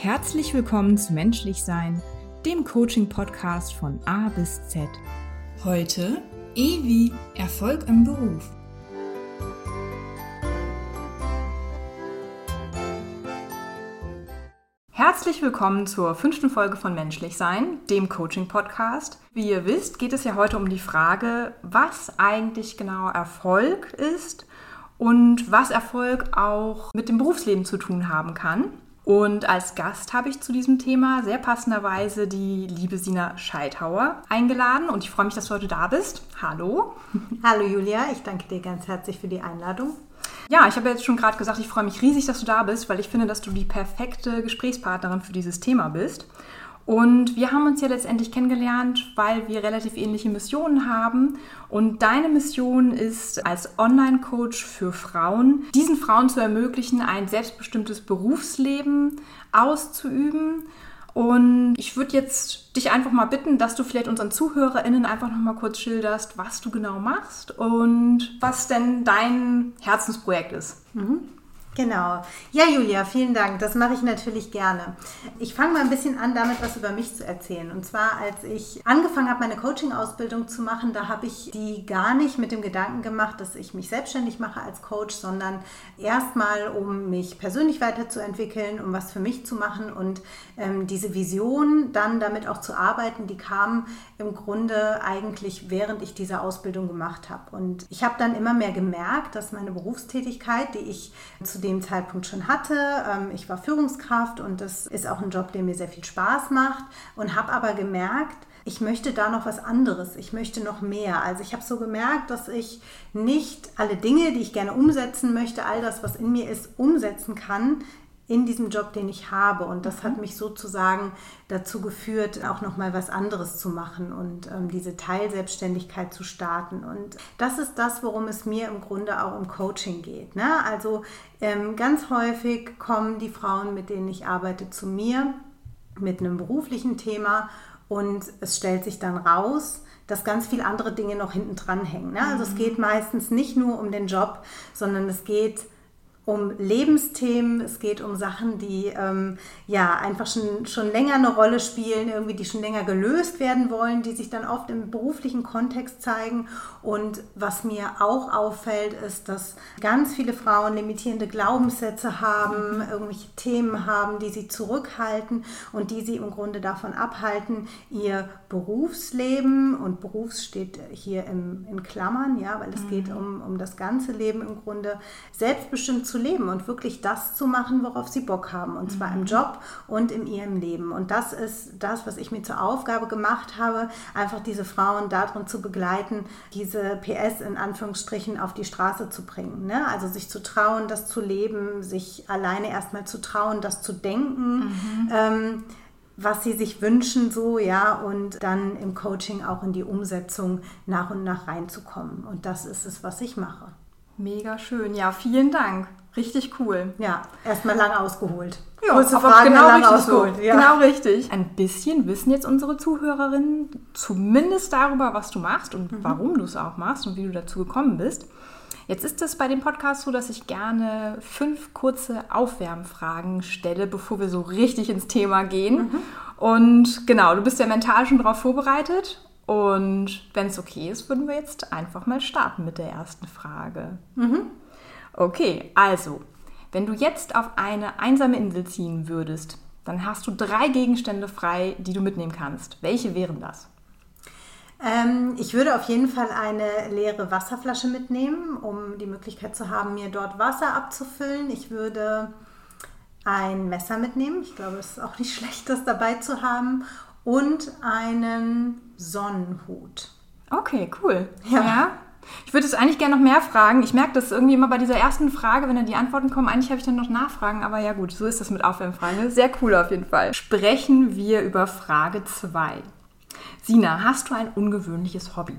Herzlich willkommen zu Menschlich Sein, dem Coaching-Podcast von A bis Z. Heute E wie Erfolg im Beruf. Herzlich willkommen zur fünften Folge von Menschlich Sein, dem Coaching-Podcast. Wie ihr wisst, geht es ja heute um die Frage, was eigentlich genau Erfolg ist und was Erfolg auch mit dem Berufsleben zu tun haben kann. Und als Gast habe ich zu diesem Thema sehr passenderweise die liebe Sina Scheithauer eingeladen und ich freue mich, dass du heute da bist. Hallo. Hallo Julia, ich danke dir ganz herzlich für die Einladung. Ja, ich habe jetzt schon gerade gesagt, ich freue mich riesig, dass du da bist, weil ich finde, dass du die perfekte Gesprächspartnerin für dieses Thema bist. Und wir haben uns ja letztendlich kennengelernt, weil wir relativ ähnliche Missionen haben. Und deine Mission ist als Online-Coach für Frauen, diesen Frauen zu ermöglichen, ein selbstbestimmtes Berufsleben auszuüben. Und ich würde jetzt dich einfach mal bitten, dass du vielleicht unseren ZuhörerInnen einfach noch mal kurz schilderst, was du genau machst und was denn dein Herzensprojekt ist. Mhm. Genau. Ja, Julia, vielen Dank. Das mache ich natürlich gerne. Ich fange mal ein bisschen an, damit was über mich zu erzählen. Und zwar, als ich angefangen habe, meine Coaching-Ausbildung zu machen, da habe ich die gar nicht mit dem Gedanken gemacht, dass ich mich selbstständig mache als Coach, sondern erstmal, um mich persönlich weiterzuentwickeln, um was für mich zu machen. Und diese Vision, dann damit auch zu arbeiten, die kam im Grunde eigentlich, während ich diese Ausbildung gemacht habe. Und ich habe dann immer mehr gemerkt, dass meine Berufstätigkeit, die ich zu dem Zeitpunkt schon hatte, ähm, ich war Führungskraft und das ist auch ein Job, der mir sehr viel Spaß macht und habe aber gemerkt, ich möchte da noch was anderes, ich möchte noch mehr. Also ich habe so gemerkt, dass ich nicht alle Dinge, die ich gerne umsetzen möchte, all das, was in mir ist, umsetzen kann, in diesem Job, den ich habe. Und das hat mhm. mich sozusagen dazu geführt, auch nochmal was anderes zu machen und ähm, diese Teilselbstständigkeit zu starten. Und das ist das, worum es mir im Grunde auch im Coaching geht. Ne? Also ähm, ganz häufig kommen die Frauen, mit denen ich arbeite, zu mir mit einem beruflichen Thema und es stellt sich dann raus, dass ganz viele andere Dinge noch hinten dran hängen. Ne? Also es mhm. geht meistens nicht nur um den Job, sondern es geht um Lebensthemen, es geht um Sachen, die ähm, ja einfach schon, schon länger eine Rolle spielen, irgendwie die schon länger gelöst werden wollen, die sich dann oft im beruflichen Kontext zeigen. Und was mir auch auffällt, ist, dass ganz viele Frauen limitierende Glaubenssätze haben, irgendwelche Themen haben, die sie zurückhalten und die sie im Grunde davon abhalten, ihr Berufsleben und Berufs steht hier im, in Klammern, ja, weil es mhm. geht um, um das ganze Leben im Grunde selbstbestimmt zu leben und wirklich das zu machen, worauf sie Bock haben. Und zwar im mhm. Job und in ihrem Leben. Und das ist das, was ich mir zur Aufgabe gemacht habe, einfach diese Frauen darin zu begleiten, diese PS in Anführungsstrichen auf die Straße zu bringen. Ne? Also sich zu trauen, das zu leben, sich alleine erstmal zu trauen, das zu denken. Mhm. Ähm, was sie sich wünschen, so ja, und dann im Coaching auch in die Umsetzung nach und nach reinzukommen. Und das ist es, was ich mache. Mega schön. Ja, vielen Dank. Richtig cool. Ja, erstmal lang ausgeholt. Ja, Kurze Frage, genau lang ausgeholt. So. Ja. Genau richtig. Ein bisschen wissen jetzt unsere Zuhörerinnen zumindest darüber, was du machst und mhm. warum du es auch machst und wie du dazu gekommen bist. Jetzt ist es bei dem Podcast so, dass ich gerne fünf kurze Aufwärmfragen stelle, bevor wir so richtig ins Thema gehen. Mhm. Und genau, du bist ja mental schon darauf vorbereitet und wenn es okay ist, würden wir jetzt einfach mal starten mit der ersten Frage. Mhm. Okay, also, wenn du jetzt auf eine einsame Insel ziehen würdest, dann hast du drei Gegenstände frei, die du mitnehmen kannst. Welche wären das? Ähm, ich würde auf jeden Fall eine leere Wasserflasche mitnehmen, um die Möglichkeit zu haben, mir dort Wasser abzufüllen. Ich würde ein Messer mitnehmen. Ich glaube, es ist auch nicht schlecht, das dabei zu haben und einen Sonnenhut. Okay, cool. Ja. ja. Ich würde es eigentlich gerne noch mehr fragen. Ich merke das irgendwie immer bei dieser ersten Frage, wenn dann die Antworten kommen. Eigentlich habe ich dann noch Nachfragen, aber ja gut, so ist das mit Aufwärmfragen. Sehr cool auf jeden Fall. Sprechen wir über Frage 2. Sina, hast du ein ungewöhnliches Hobby?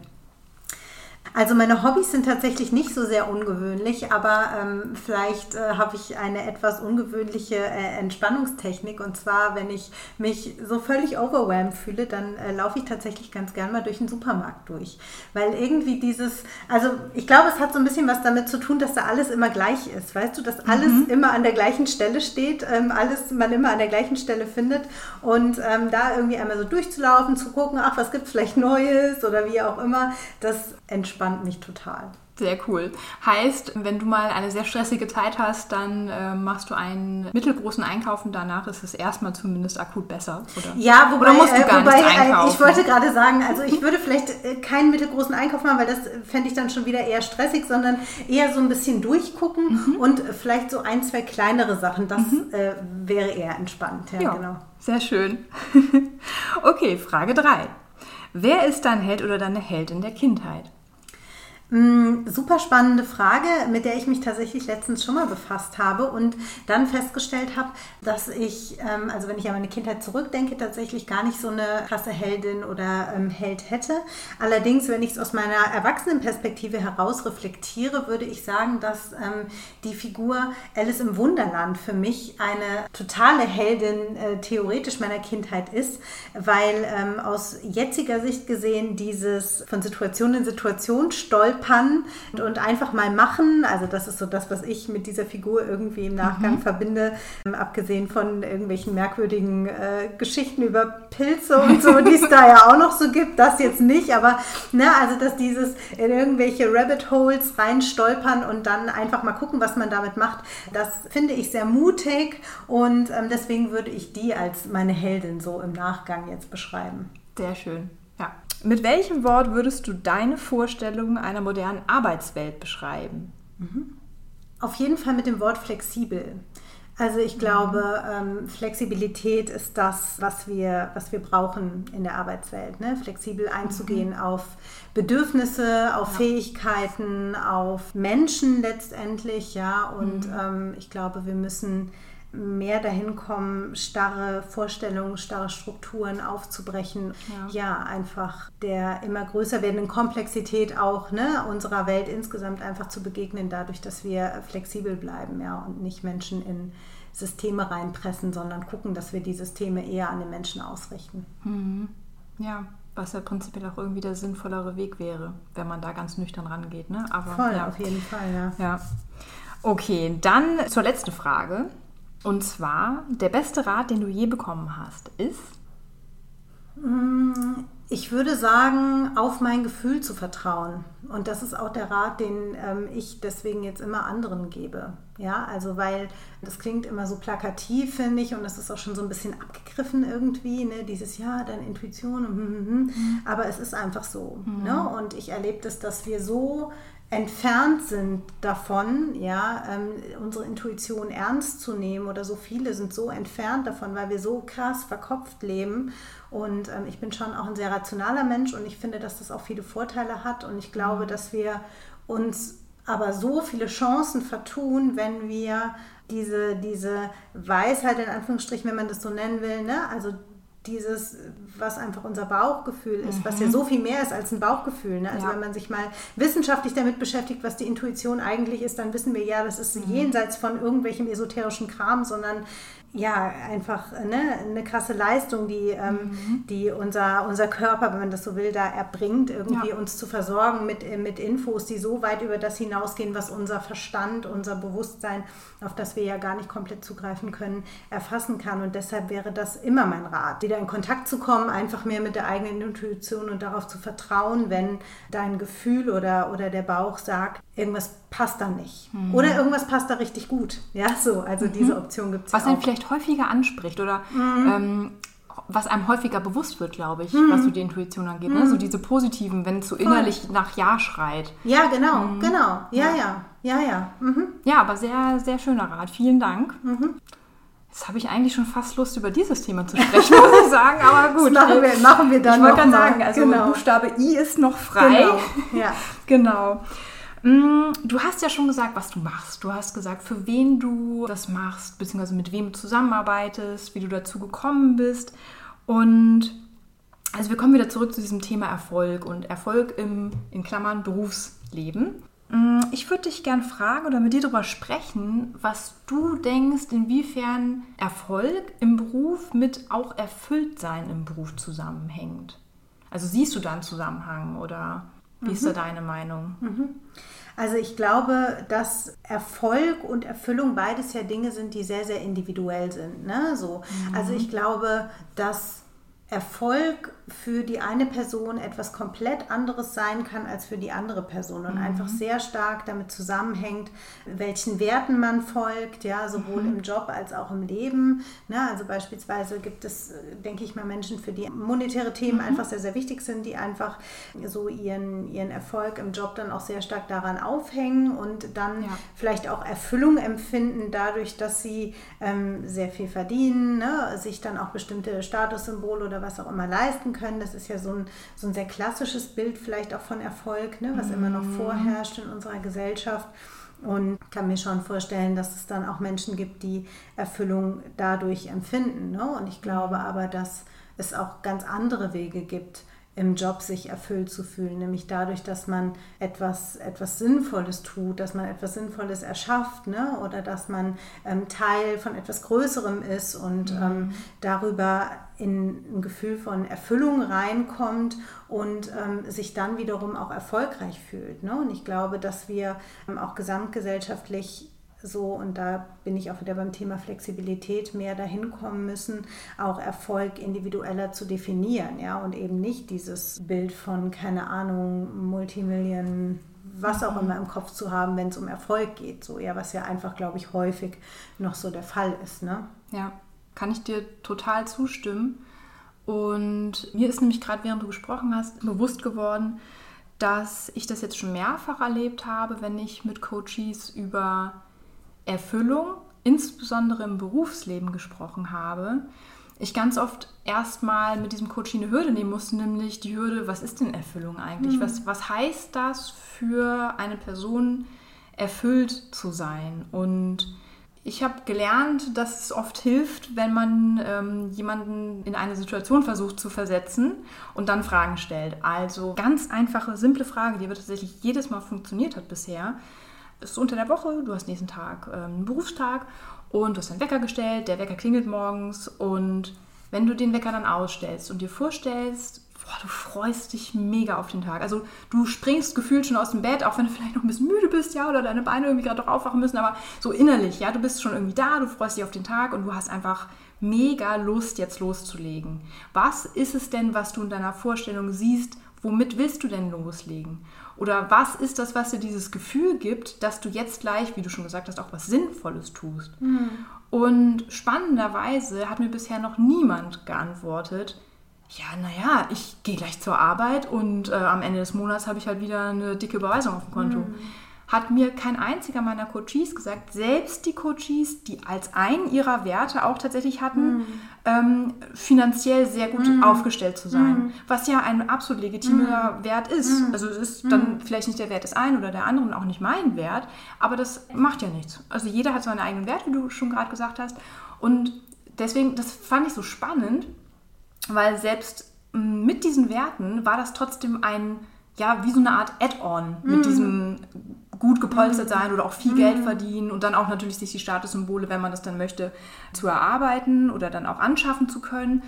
Also meine Hobbys sind tatsächlich nicht so sehr ungewöhnlich, aber ähm, vielleicht äh, habe ich eine etwas ungewöhnliche äh, Entspannungstechnik. Und zwar, wenn ich mich so völlig overwhelmed fühle, dann äh, laufe ich tatsächlich ganz gern mal durch den Supermarkt durch. Weil irgendwie dieses, also ich glaube, es hat so ein bisschen was damit zu tun, dass da alles immer gleich ist. Weißt du, dass alles mhm. immer an der gleichen Stelle steht, ähm, alles man immer an der gleichen Stelle findet. Und ähm, da irgendwie einmal so durchzulaufen, zu gucken, ach, was gibt es vielleicht Neues oder wie auch immer, das entspannt mich total. Sehr cool. Heißt, wenn du mal eine sehr stressige Zeit hast, dann äh, machst du einen mittelgroßen Einkauf und danach ist es erstmal zumindest akut besser, oder? Ja, wobei, oder musst du äh, gar wobei, nichts einkaufen? ich wollte gerade sagen, also ich würde vielleicht äh, keinen mittelgroßen Einkauf machen, weil das fände ich dann schon wieder eher stressig, sondern eher so ein bisschen durchgucken mhm. und vielleicht so ein, zwei kleinere Sachen. Das mhm. äh, wäre eher entspannt. Ja, ja, genau. Sehr schön. okay, Frage 3. Wer ist dein Held oder deine Heldin der Kindheit? Mm, super spannende Frage, mit der ich mich tatsächlich letztens schon mal befasst habe und dann festgestellt habe, dass ich, ähm, also wenn ich an meine Kindheit zurückdenke, tatsächlich gar nicht so eine krasse Heldin oder ähm, Held hätte. Allerdings, wenn ich es aus meiner Erwachsenenperspektive heraus reflektiere, würde ich sagen, dass ähm, die Figur Alice im Wunderland für mich eine totale Heldin äh, theoretisch meiner Kindheit ist, weil aus jetziger Sicht gesehen dieses von Situation in Situation stolpern stolpern und einfach mal machen. Also das ist so das, was ich mit dieser Figur irgendwie im Nachgang mhm. verbinde. Ähm, abgesehen von irgendwelchen merkwürdigen äh, Geschichten über Pilze und so, die es da ja auch noch so gibt. Das jetzt nicht, aber ne, also dass dieses in irgendwelche Rabbit Holes reinstolpern und dann einfach mal gucken, was man damit macht, das finde ich sehr mutig und ähm, deswegen würde ich die als meine Heldin so im Nachgang jetzt beschreiben. Sehr schön. Mit welchem Wort würdest du deine Vorstellung einer modernen Arbeitswelt beschreiben? Mhm. Auf jeden Fall mit dem Wort flexibel. Also ich glaube, ähm, Flexibilität ist das, was wir, was wir brauchen in der Arbeitswelt. Ne? Flexibel einzugehen mhm. auf Bedürfnisse, auf ja. Fähigkeiten, auf Menschen letztendlich, ja. Und mhm. ähm, ich glaube, wir müssen mehr dahin kommen, starre Vorstellungen, starre Strukturen aufzubrechen. Ja. ja, einfach der immer größer werdenden Komplexität auch ne, unserer Welt insgesamt einfach zu begegnen, dadurch, dass wir flexibel bleiben ja, und nicht Menschen in Systeme reinpressen, sondern gucken, dass wir die Systeme eher an den Menschen ausrichten. Mhm. Ja, was ja prinzipiell auch irgendwie der sinnvollere Weg wäre, wenn man da ganz nüchtern rangeht. Ne? Aber, Voll, ja. auf jeden Fall, ja. ja. Okay, dann zur letzten Frage. Und zwar, der beste Rat, den du je bekommen hast, ist? Mm, ich würde sagen, auf mein Gefühl zu vertrauen. Und das ist auch der Rat, den ähm, ich deswegen jetzt immer anderen gebe. Ja, also weil das klingt immer so plakativ, finde ich, und das ist auch schon so ein bisschen abgegriffen irgendwie, ne? dieses Ja, deine Intuition, hm, hm, hm. Mhm. aber es ist einfach so. Mhm. Ne? Und ich erlebe das, dass wir so entfernt sind davon, ja, ähm, unsere Intuition ernst zu nehmen oder so viele sind so entfernt davon, weil wir so krass verkopft leben. Und ähm, ich bin schon auch ein sehr rationaler Mensch und ich finde, dass das auch viele Vorteile hat und ich glaube, mhm. dass wir uns aber so viele Chancen vertun, wenn wir diese, diese Weisheit in Anführungsstrichen, wenn man das so nennen will, ne? also dieses, was einfach unser Bauchgefühl ist, mhm. was ja mhm. so viel mehr ist als ein Bauchgefühl. Ne? Also ja. wenn man sich mal wissenschaftlich damit beschäftigt, was die Intuition eigentlich ist, dann wissen wir ja, das ist mhm. jenseits von irgendwelchem esoterischen Kram, sondern ja, einfach ne, eine krasse Leistung, die, ähm, mhm. die unser, unser Körper, wenn man das so will, da erbringt, irgendwie ja. uns zu versorgen mit, mit Infos, die so weit über das hinausgehen, was unser Verstand, unser Bewusstsein, auf das wir ja gar nicht komplett zugreifen können, erfassen kann. Und deshalb wäre das immer mein Rat, wieder in Kontakt zu kommen, einfach mehr mit der eigenen Intuition und darauf zu vertrauen, wenn dein Gefühl oder, oder der Bauch sagt, irgendwas passt da nicht. Mhm. Oder irgendwas passt da richtig gut. Ja, so, also mhm. diese Option gibt es. Was ja einen vielleicht häufiger anspricht oder mhm. ähm, was einem häufiger bewusst wird, glaube ich, was so mhm. die Intuition angeht. Ne? So mhm. diese positiven, wenn es so innerlich Voll. nach Ja schreit. Ja, genau, mhm. genau. Ja, ja, ja, ja. Ja, ja aber sehr, sehr schöner Rat. Vielen Dank. Jetzt habe ich eigentlich schon fast Lust, über dieses Thema zu sprechen, muss ich sagen. Aber gut. Das machen wir, machen wir dann Ich wollte gerade sagen, also genau. Buchstabe I ist noch frei. Genau. Ja. genau. Mm, du hast ja schon gesagt, was du machst. Du hast gesagt, für wen du das machst, beziehungsweise mit wem du zusammenarbeitest, wie du dazu gekommen bist. Und Also wir kommen wieder zurück zu diesem Thema Erfolg und Erfolg im, in Klammern, Berufsleben. Mm, ich würde dich gerne fragen oder mit dir darüber sprechen, was du denkst, inwiefern Erfolg im Beruf mit auch Erfülltsein im Beruf zusammenhängt. Also siehst du da einen Zusammenhang oder wie mhm. ist da mhm. deine Meinung? Mhm. Also ich glaube, dass Erfolg und Erfüllung beides ja Dinge sind, die sehr, sehr individuell sind. Ne? So. Mhm. Also ich glaube, dass Erfolg für die eine Person etwas komplett anderes sein kann als für die andere Person und mhm. einfach sehr stark damit zusammenhängt, welchen Werten man folgt, ja, sowohl mhm. im Job als auch im Leben. Ne? Also beispielsweise gibt es, denke ich mal, Menschen, für die monetäre Themen mhm. einfach sehr, sehr wichtig sind, die einfach so ihren, ihren Erfolg im Job dann auch sehr stark daran aufhängen und dann ja. vielleicht auch Erfüllung empfinden dadurch, dass sie ähm, sehr viel verdienen, ne? sich dann auch bestimmte Statussymbole oder was auch immer leisten können können. Das ist ja so ein, so ein sehr klassisches Bild vielleicht auch von Erfolg, ne, was mhm. immer noch mhm. vorherrscht in unserer Gesellschaft. Und kann mir schon vorstellen, dass es dann auch Menschen gibt, die Erfüllung dadurch empfinden. Ne? Und ich glaube mhm. aber, dass es auch ganz andere Wege gibt, im Job sich erfüllt zu fühlen, nämlich dadurch, dass man etwas, etwas Sinnvolles tut, dass man etwas Sinnvolles erschafft ne? oder dass man ähm, Teil von etwas Größerem ist und mhm. ähm, darüber in ein Gefühl von Erfüllung reinkommt und ähm, sich dann wiederum auch erfolgreich fühlt. Ne? Und ich glaube, dass wir ähm, auch gesamtgesellschaftlich so, und da bin ich auch wieder beim Thema Flexibilität, mehr dahin kommen müssen, auch Erfolg individueller zu definieren, ja, und eben nicht dieses Bild von, keine Ahnung, Multimillionen, was auch mhm. immer im Kopf zu haben, wenn es um Erfolg geht, so, ja, was ja einfach, glaube ich, häufig noch so der Fall ist, ne? Ja, kann ich dir total zustimmen. Und mir ist nämlich gerade, während du gesprochen hast, bewusst geworden, dass ich das jetzt schon mehrfach erlebt habe, wenn ich mit Coaches über Erfüllung, insbesondere im Berufsleben gesprochen habe, ich ganz oft erstmal mit diesem Coaching eine Hürde nehmen musste, nämlich die Hürde, was ist denn Erfüllung eigentlich? Mhm. Was, was heißt das für eine Person, erfüllt zu sein? Und ich habe gelernt, dass es oft hilft, wenn man ähm, jemanden in eine Situation versucht zu versetzen und dann Fragen stellt. Also ganz einfache, simple Frage, die aber tatsächlich jedes Mal funktioniert hat bisher bist du unter der Woche, du hast nächsten Tag ähm, einen Berufstag und du hast einen Wecker gestellt, der Wecker klingelt morgens und wenn du den Wecker dann ausstellst und dir vorstellst, boah, du freust dich mega auf den Tag. Also du springst gefühlt schon aus dem Bett, auch wenn du vielleicht noch ein bisschen müde bist, ja, oder deine Beine irgendwie gerade doch aufwachen müssen, aber so innerlich, ja, du bist schon irgendwie da, du freust dich auf den Tag und du hast einfach mega Lust, jetzt loszulegen. Was ist es denn, was du in deiner Vorstellung siehst? Womit willst du denn loslegen? Oder was ist das, was dir dieses Gefühl gibt, dass du jetzt gleich, wie du schon gesagt hast, auch was Sinnvolles tust? Mhm. Und spannenderweise hat mir bisher noch niemand geantwortet, ja, naja, ich gehe gleich zur Arbeit und äh, am Ende des Monats habe ich halt wieder eine dicke Überweisung auf dem Konto. Mhm hat mir kein einziger meiner Coaches gesagt, selbst die Coaches, die als einen ihrer Werte auch tatsächlich hatten, mhm. ähm, finanziell sehr gut mhm. aufgestellt zu sein. Mhm. Was ja ein absolut legitimer mhm. Wert ist. Mhm. Also es ist dann mhm. vielleicht nicht der Wert des einen oder der anderen, auch nicht mein Wert, aber das macht ja nichts. Also jeder hat seinen eigenen Wert, wie du schon gerade gesagt hast. Und deswegen, das fand ich so spannend, weil selbst mit diesen Werten war das trotzdem ein ja, wie so eine Art Add-on mit diesem gut gepolstert mhm. sein oder auch viel Geld mhm. verdienen und dann auch natürlich sich die Statussymbole, wenn man das dann möchte, zu erarbeiten oder dann auch anschaffen zu können.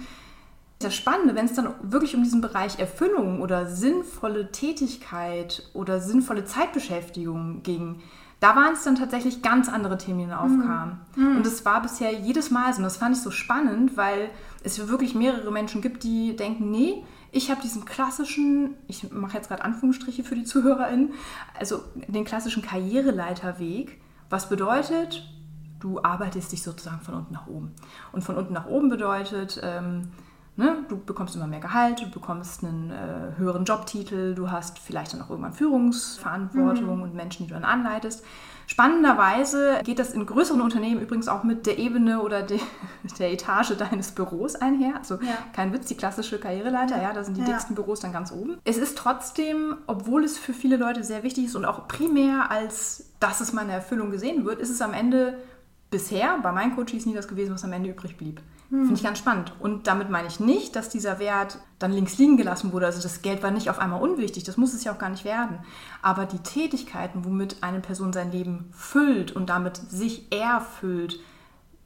Das Spannende, wenn es dann wirklich um diesen Bereich Erfüllung oder sinnvolle Tätigkeit oder sinnvolle Zeitbeschäftigung ging, da waren es dann tatsächlich ganz andere Themen, die dann aufkamen. Mhm. Und das war bisher jedes Mal so. Und das fand ich so spannend, weil es wirklich mehrere Menschen gibt, die denken, nee, ich habe diesen klassischen, ich mache jetzt gerade Anführungsstriche für die ZuhörerInnen, also den klassischen Karriereleiterweg, was bedeutet, du arbeitest dich sozusagen von unten nach oben. Und von unten nach oben bedeutet, ähm, ne, du bekommst immer mehr Gehalt, du bekommst einen äh, höheren Jobtitel, du hast vielleicht dann auch irgendwann Führungsverantwortung mhm. und Menschen, die du dann anleitest. Spannenderweise geht das in größeren Unternehmen übrigens auch mit der Ebene oder de, der Etage deines Büros einher. Also ja. kein Witz, die klassische Karriereleiter, ja, da sind die ja. dicksten Büros dann ganz oben. Es ist trotzdem, obwohl es für viele Leute sehr wichtig ist und auch primär als, dass es meine Erfüllung gesehen wird, ist es am Ende bisher bei meinen Coaches nie das gewesen, was am Ende übrig blieb. Hm. Finde ich ganz spannend. Und damit meine ich nicht, dass dieser Wert dann links liegen gelassen wurde. Also das Geld war nicht auf einmal unwichtig, das muss es ja auch gar nicht werden. Aber die Tätigkeiten, womit eine Person sein Leben füllt und damit sich erfüllt,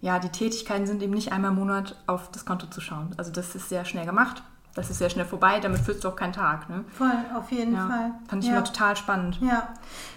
ja, die Tätigkeiten sind eben nicht einmal im Monat auf das Konto zu schauen. Also das ist sehr schnell gemacht das ist sehr schnell vorbei, damit füllst du auch keinen Tag. Ne? Voll, auf jeden ja, Fall. Fand ich ja. immer total spannend. Ja.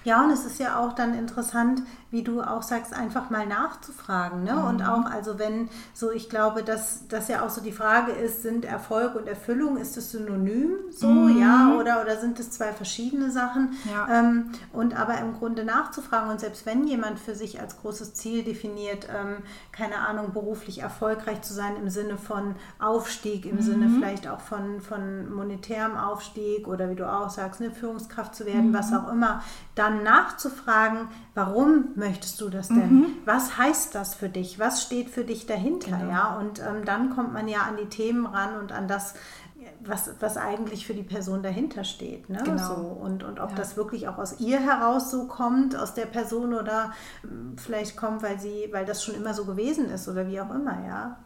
ja, und es ist ja auch dann interessant, wie du auch sagst, einfach mal nachzufragen. Ne? Mhm. Und auch, also wenn so, ich glaube, dass das ja auch so die Frage ist, sind Erfolg und Erfüllung, ist es synonym so, mhm. ja, oder, oder sind es zwei verschiedene Sachen? Ja. Ähm, und aber im Grunde nachzufragen und selbst wenn jemand für sich als großes Ziel definiert, ähm, keine Ahnung, beruflich erfolgreich zu sein im Sinne von Aufstieg, im mhm. Sinne vielleicht auch von, von monetärem Aufstieg oder wie du auch sagst, eine Führungskraft zu werden, mhm. was auch immer, dann nachzufragen, warum möchtest du das denn? Mhm. Was heißt das für dich? Was steht für dich dahinter? Genau. Ja, und ähm, dann kommt man ja an die Themen ran und an das, was, was eigentlich für die Person dahinter steht. Ne? Genau. So, und, und ob ja. das wirklich auch aus ihr heraus so kommt, aus der Person oder ähm, vielleicht kommt, weil sie, weil das schon immer so gewesen ist oder wie auch immer, ja.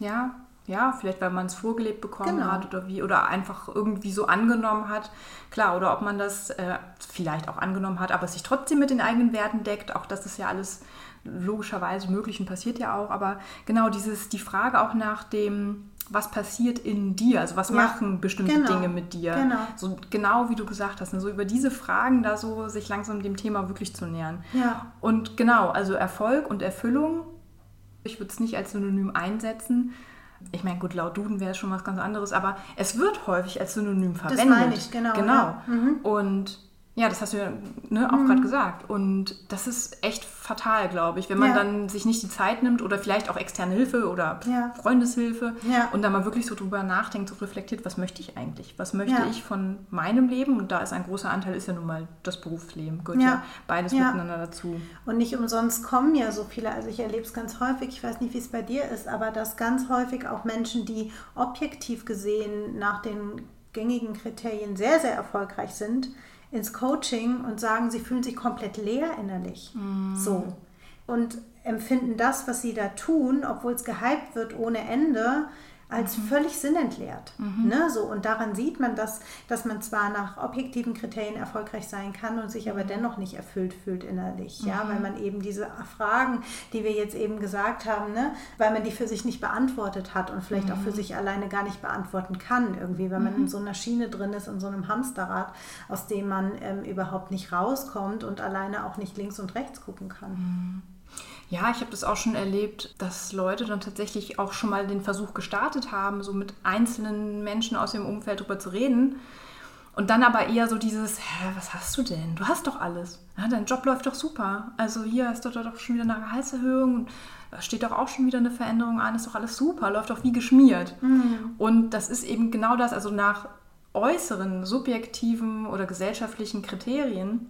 Ja, ja, vielleicht weil man es vorgelebt bekommen genau. hat oder wie oder einfach irgendwie so angenommen hat. Klar, oder ob man das äh, vielleicht auch angenommen hat, aber es sich trotzdem mit den eigenen Werten deckt. Auch das ist ja alles logischerweise möglich und passiert ja auch. Aber genau dieses, die Frage auch nach dem, was passiert in dir, also was ja, machen bestimmte genau, Dinge mit dir. Genau. So genau wie du gesagt hast, ne, so über diese Fragen da so sich langsam dem Thema wirklich zu nähern. Ja. Und genau, also Erfolg und Erfüllung, ich würde es nicht als Synonym einsetzen, ich meine, gut, laut Duden wäre es schon was ganz anderes, aber es wird häufig als Synonym verwendet. Das meine ich, genau. Genau. Ja. Mhm. Und ja, das hast du ja ne, auch mhm. gerade gesagt. Und das ist echt fatal, glaube ich, wenn man ja. dann sich nicht die Zeit nimmt oder vielleicht auch externe Hilfe oder ja. Freundeshilfe ja. und dann mal wirklich so drüber nachdenkt, so reflektiert, was möchte ich eigentlich? Was möchte ich von meinem Leben? Und da ist ein großer Anteil, ist ja nun mal das Berufsleben. Gehört ja, beides miteinander dazu. Und nicht umsonst kommen ja so viele, also ich erlebe es ganz häufig, ich weiß nicht, wie es bei dir ist, aber dass ganz häufig auch Menschen, die objektiv gesehen nach den gängigen Kriterien sehr, sehr erfolgreich sind, ins Coaching und sagen, sie fühlen sich komplett leer innerlich. Mm. So. Und empfinden das, was sie da tun, obwohl es gehypt wird ohne Ende, als mhm. völlig sinnentleert. Mhm. Ne? So, und daran sieht man, dass, dass man zwar nach objektiven Kriterien erfolgreich sein kann und sich aber mhm. dennoch nicht erfüllt fühlt innerlich. Ja? Weil mhm. man eben diese Fragen, die wir jetzt eben gesagt haben, ne? weil man die für sich nicht beantwortet hat und vielleicht auch für mhm. sich alleine gar nicht beantworten kann, irgendwie, weil man in so einer Schiene drin ist, in so einem Hamsterrad, aus dem man ähm, überhaupt nicht rauskommt und alleine auch nicht links und rechts gucken kann. Ja, ich habe das auch schon erlebt, dass Leute dann tatsächlich auch schon mal den Versuch gestartet haben, so mit einzelnen Menschen aus ihrem Umfeld darüber zu reden. Und dann aber eher so dieses, hä, was hast du denn? Du hast doch alles. Ja, dein Job läuft doch super. Also hier hast du doch schon wieder eine Gehaltserhöhung. Da steht doch auch schon wieder eine Veränderung an. Ist doch alles super. Läuft doch wie geschmiert. Mhm. Und das ist eben genau das. Also nach äußeren, subjektiven oder gesellschaftlichen Kriterien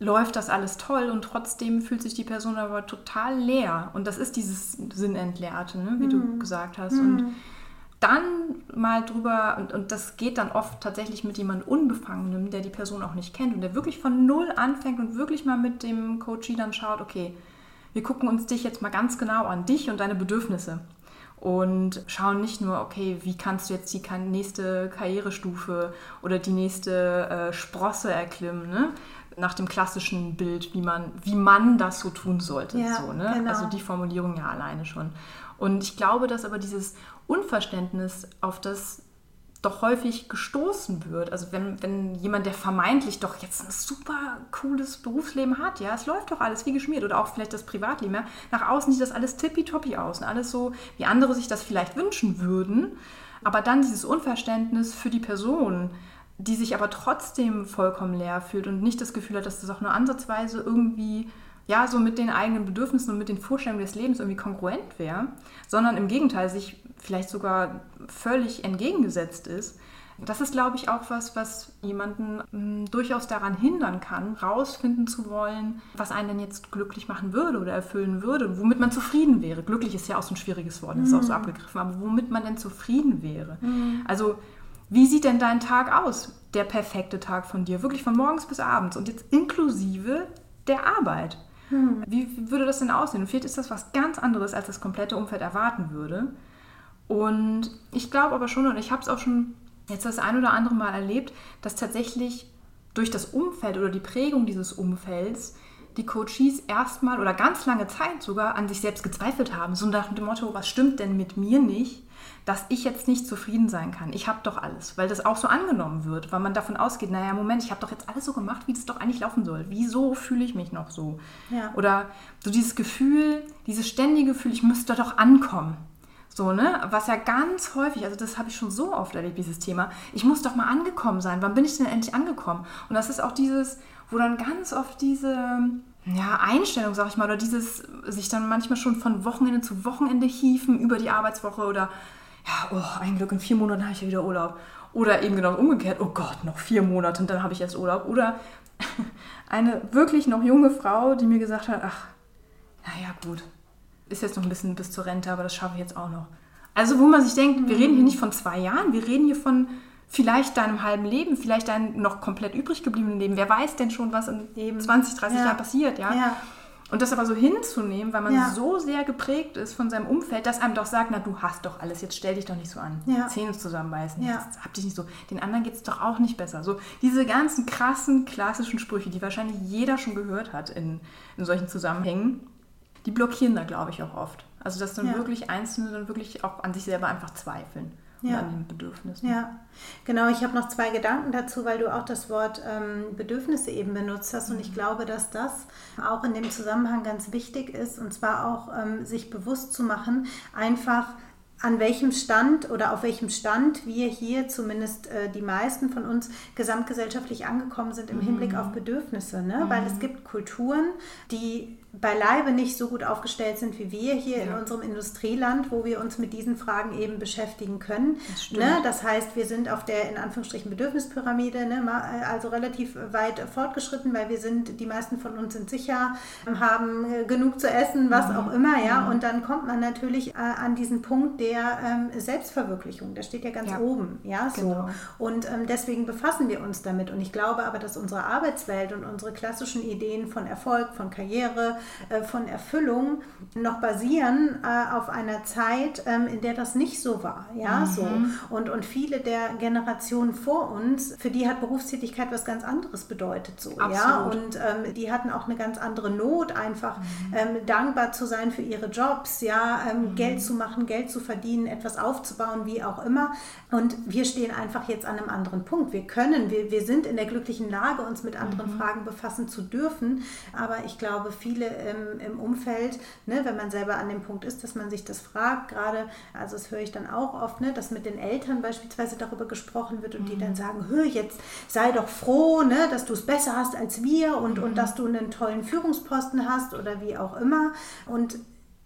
läuft das alles toll und trotzdem fühlt sich die Person aber total leer. Und das ist dieses Sinnentleerte, ne? wie mhm. du gesagt hast. Mhm. Und dann mal drüber, und, und das geht dann oft tatsächlich mit jemandem Unbefangenem, der die Person auch nicht kennt und der wirklich von Null anfängt und wirklich mal mit dem Coachie dann schaut, okay, wir gucken uns dich jetzt mal ganz genau an, dich und deine Bedürfnisse. Und schauen nicht nur, okay, wie kannst du jetzt die nächste Karrierestufe oder die nächste äh, Sprosse erklimmen, ne? Nach dem klassischen Bild, wie man, wie man das so tun sollte. Ja, so, ne? genau. Also die Formulierung ja alleine schon. Und ich glaube, dass aber dieses Unverständnis auf das doch häufig gestoßen wird. Also wenn, wenn jemand, der vermeintlich doch jetzt ein super cooles Berufsleben hat, ja, es läuft doch alles wie geschmiert oder auch vielleicht das Privatleben, ja, nach außen sieht das alles tippitoppi aus und alles so, wie andere sich das vielleicht wünschen würden. Aber dann dieses Unverständnis für die Person, die sich aber trotzdem vollkommen leer fühlt und nicht das Gefühl hat, dass das auch nur ansatzweise irgendwie ja, so mit den eigenen Bedürfnissen und mit den Vorstellungen des Lebens irgendwie kongruent wäre, sondern im Gegenteil sich vielleicht sogar völlig entgegengesetzt ist. Das ist, glaube ich, auch was, was jemanden mh, hm, durchaus daran hindern kann, rausfinden zu wollen, was einen denn jetzt glücklich machen würde oder erfüllen würde, womit man zufrieden wäre. Glücklich ist ja auch so ein schwieriges Wort, das ist auch so mhm. abgegriffen, aber womit man denn zufrieden wäre. Mhm. Also wie sieht denn dein Tag aus? Der perfekte Tag von dir, wirklich von morgens bis abends und jetzt inklusive der Arbeit. Hm. Wie würde das denn aussehen? Und vielleicht ist das was ganz anderes, als das komplette Umfeld erwarten würde. Und ich glaube aber schon, und ich habe es auch schon jetzt das ein oder andere Mal erlebt, dass tatsächlich durch das Umfeld oder die Prägung dieses Umfelds die Coaches erstmal oder ganz lange Zeit sogar an sich selbst gezweifelt haben. So nach dem Motto, was stimmt denn mit mir nicht, dass ich jetzt nicht zufrieden sein kann. Ich habe doch alles, weil das auch so angenommen wird, weil man davon ausgeht, naja, Moment, ich habe doch jetzt alles so gemacht, wie das doch eigentlich laufen soll. Wieso fühle ich mich noch so? Ja. Oder so dieses Gefühl, dieses ständige Gefühl, ich müsste doch ankommen. So, ne? Was ja ganz häufig, also das habe ich schon so oft erlebt, dieses Thema. Ich muss doch mal angekommen sein. Wann bin ich denn endlich angekommen? Und das ist auch dieses, wo dann ganz oft diese ja, Einstellung, sag ich mal, oder dieses sich dann manchmal schon von Wochenende zu Wochenende hieven über die Arbeitswoche oder oh, ein Glück in vier Monaten habe ich ja wieder Urlaub. Oder eben genau umgekehrt, oh Gott, noch vier Monate und dann habe ich erst Urlaub. Oder eine wirklich noch junge Frau, die mir gesagt hat, ach, naja, gut, ist jetzt noch ein bisschen bis zur Rente, aber das schaffe ich jetzt auch noch. Also wo man sich denkt, wir reden hier nicht von zwei Jahren, wir reden hier von vielleicht deinem halben Leben, vielleicht deinem noch komplett übrig gebliebenen Leben. Wer weiß denn schon, was in Eben. 20, 30 ja. Jahren passiert, ja? ja? Und das aber so hinzunehmen, weil man ja. so sehr geprägt ist von seinem Umfeld, dass einem doch sagt, na du hast doch alles, jetzt stell dich doch nicht so an. Ja. Zähne zusammenbeißen, ja. jetzt hab dich nicht so. Den anderen geht es doch auch nicht besser. So diese ganzen krassen, klassischen Sprüche, die wahrscheinlich jeder schon gehört hat in, in solchen Zusammenhängen die blockieren da, glaube ich, auch oft. Also dass dann ja. wirklich Einzelne dann wirklich auch an sich selber einfach zweifeln ja. an den Bedürfnissen. Ja, genau. Ich habe noch zwei Gedanken dazu, weil du auch das Wort ähm, Bedürfnisse eben benutzt hast. Und ich mhm. glaube, dass das auch in dem Zusammenhang ganz wichtig ist. Und zwar auch ähm, sich bewusst zu machen, einfach an welchem Stand oder auf welchem Stand wir hier zumindest äh, die meisten von uns gesamtgesellschaftlich angekommen sind im Hinblick mhm. auf Bedürfnisse. Ne? Mhm. Weil es gibt Kulturen, die beileibe nicht so gut aufgestellt sind wie wir hier ja. in unserem Industrieland, wo wir uns mit diesen Fragen eben beschäftigen können. Das, ne? das heißt, wir sind auf der in Anführungsstrichen Bedürfnispyramide, ne? also relativ weit fortgeschritten, weil wir sind, die meisten von uns sind sicher, haben äh, genug zu essen, was mhm. auch immer, ja. Mhm. Und dann kommt man natürlich äh, an diesen Punkt der ähm, Selbstverwirklichung. Der steht ja ganz ja. oben, ja. So. Genau. Und ähm, deswegen befassen wir uns damit. Und ich glaube aber, dass unsere Arbeitswelt und unsere klassischen Ideen von Erfolg, von Karriere, von Erfüllung noch basieren äh, auf einer Zeit, ähm, in der das nicht so war. Ja, mhm. so. Und, und viele der Generationen vor uns, für die hat Berufstätigkeit was ganz anderes bedeutet. So, Absolut. ja? Und ähm, die hatten auch eine ganz andere Not, einfach mhm. ähm, dankbar zu sein für ihre Jobs, ja, ähm, mhm. Geld zu machen, Geld zu verdienen, etwas aufzubauen, wie auch immer. Und wir stehen einfach jetzt an einem anderen Punkt. Wir können, wir, wir sind in der glücklichen Lage, uns mit anderen mhm. Fragen befassen zu dürfen. Aber ich glaube, viele im, im Umfeld, ne, wenn man selber an dem Punkt ist, dass man sich das fragt, gerade, also das höre ich dann auch oft, ne, dass mit den Eltern beispielsweise darüber gesprochen wird und mhm. die dann sagen, hör, jetzt sei doch froh, ne, dass du es besser hast als wir und, mhm. und dass du einen tollen Führungsposten hast oder wie auch immer. Und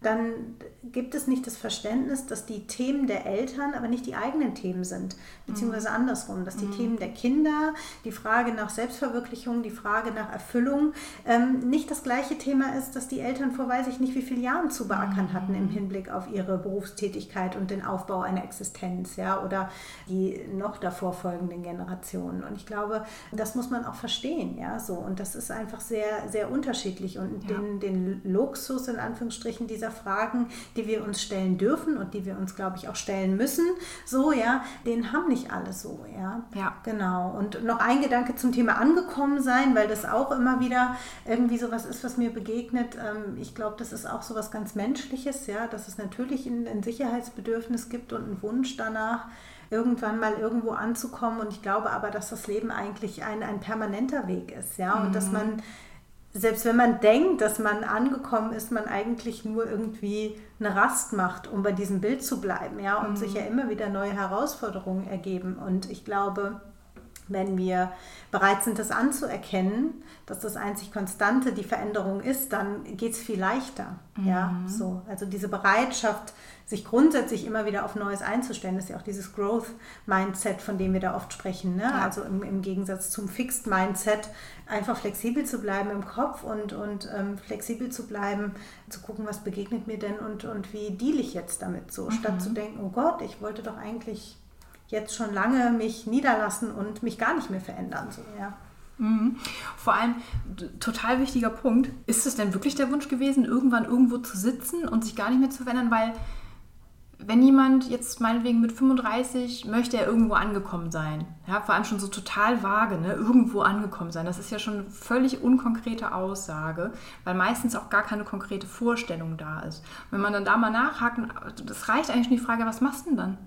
dann gibt es nicht das Verständnis, dass die Themen der Eltern aber nicht die eigenen Themen sind, beziehungsweise mhm. andersrum, dass die mhm. Themen der Kinder, die Frage nach Selbstverwirklichung, die Frage nach Erfüllung ähm, nicht das gleiche Thema ist, das die Eltern vor weiß ich nicht wie vielen Jahren zu beackern mhm. hatten im Hinblick auf ihre Berufstätigkeit und den Aufbau einer Existenz, ja, oder die noch davor folgenden Generationen. Und ich glaube, das muss man auch verstehen, ja, so. Und das ist einfach sehr, sehr unterschiedlich und ja. den, den Luxus in Anführungsstrichen dieser Fragen, die wir uns stellen dürfen und die wir uns, glaube ich, auch stellen müssen, so, ja, den haben nicht alle so, ja. Ja. Genau. Und noch ein Gedanke zum Thema angekommen sein, weil das auch immer wieder irgendwie so was ist, was mir begegnet. Ähm, ich glaube, das ist auch so was ganz Menschliches, ja, dass es natürlich ein, ein Sicherheitsbedürfnis gibt und einen Wunsch danach, irgendwann mal irgendwo anzukommen. Und ich glaube aber, dass das Leben eigentlich ein, ein permanenter Weg ist, ja, und mhm. dass man selbst wenn man denkt, dass man angekommen ist, man eigentlich nur irgendwie eine Rast macht, um bei diesem Bild zu bleiben, ja, und mhm. sich ja immer wieder neue Herausforderungen ergeben. Und ich glaube, wenn wir bereit sind, das anzuerkennen, dass das einzig Konstante die Veränderung ist, dann geht es viel leichter. Mhm. Ja, so. Also diese Bereitschaft, sich grundsätzlich immer wieder auf Neues einzustellen, das ist ja auch dieses Growth-Mindset, von dem wir da oft sprechen. Ne? Ja. Also im, im, Gegensatz zum Fixed-Mindset, einfach flexibel zu bleiben im Kopf und, und ähm, flexibel zu bleiben, zu gucken, was begegnet mir denn und, und wie deal ich jetzt damit so, mhm. statt zu denken, oh Gott, ich wollte doch eigentlich jetzt schon lange mich niederlassen und mich gar nicht mehr verändern. So, ja. Mhm. Vor allem, total wichtiger Punkt, ist es denn wirklich der Wunsch gewesen, irgendwann irgendwo zu sitzen und sich gar nicht mehr zu verändern? Weil wenn jemand jetzt meinetwegen mit 35 möchte er irgendwo angekommen sein, ja, vor allem schon so total vage, ne, irgendwo angekommen sein, das ist ja schon eine völlig unkonkrete Aussage, weil meistens auch gar keine konkrete Vorstellung da ist. Wenn man dann da mal nachhaken, das reicht eigentlich schon die Frage, was machst du denn dann?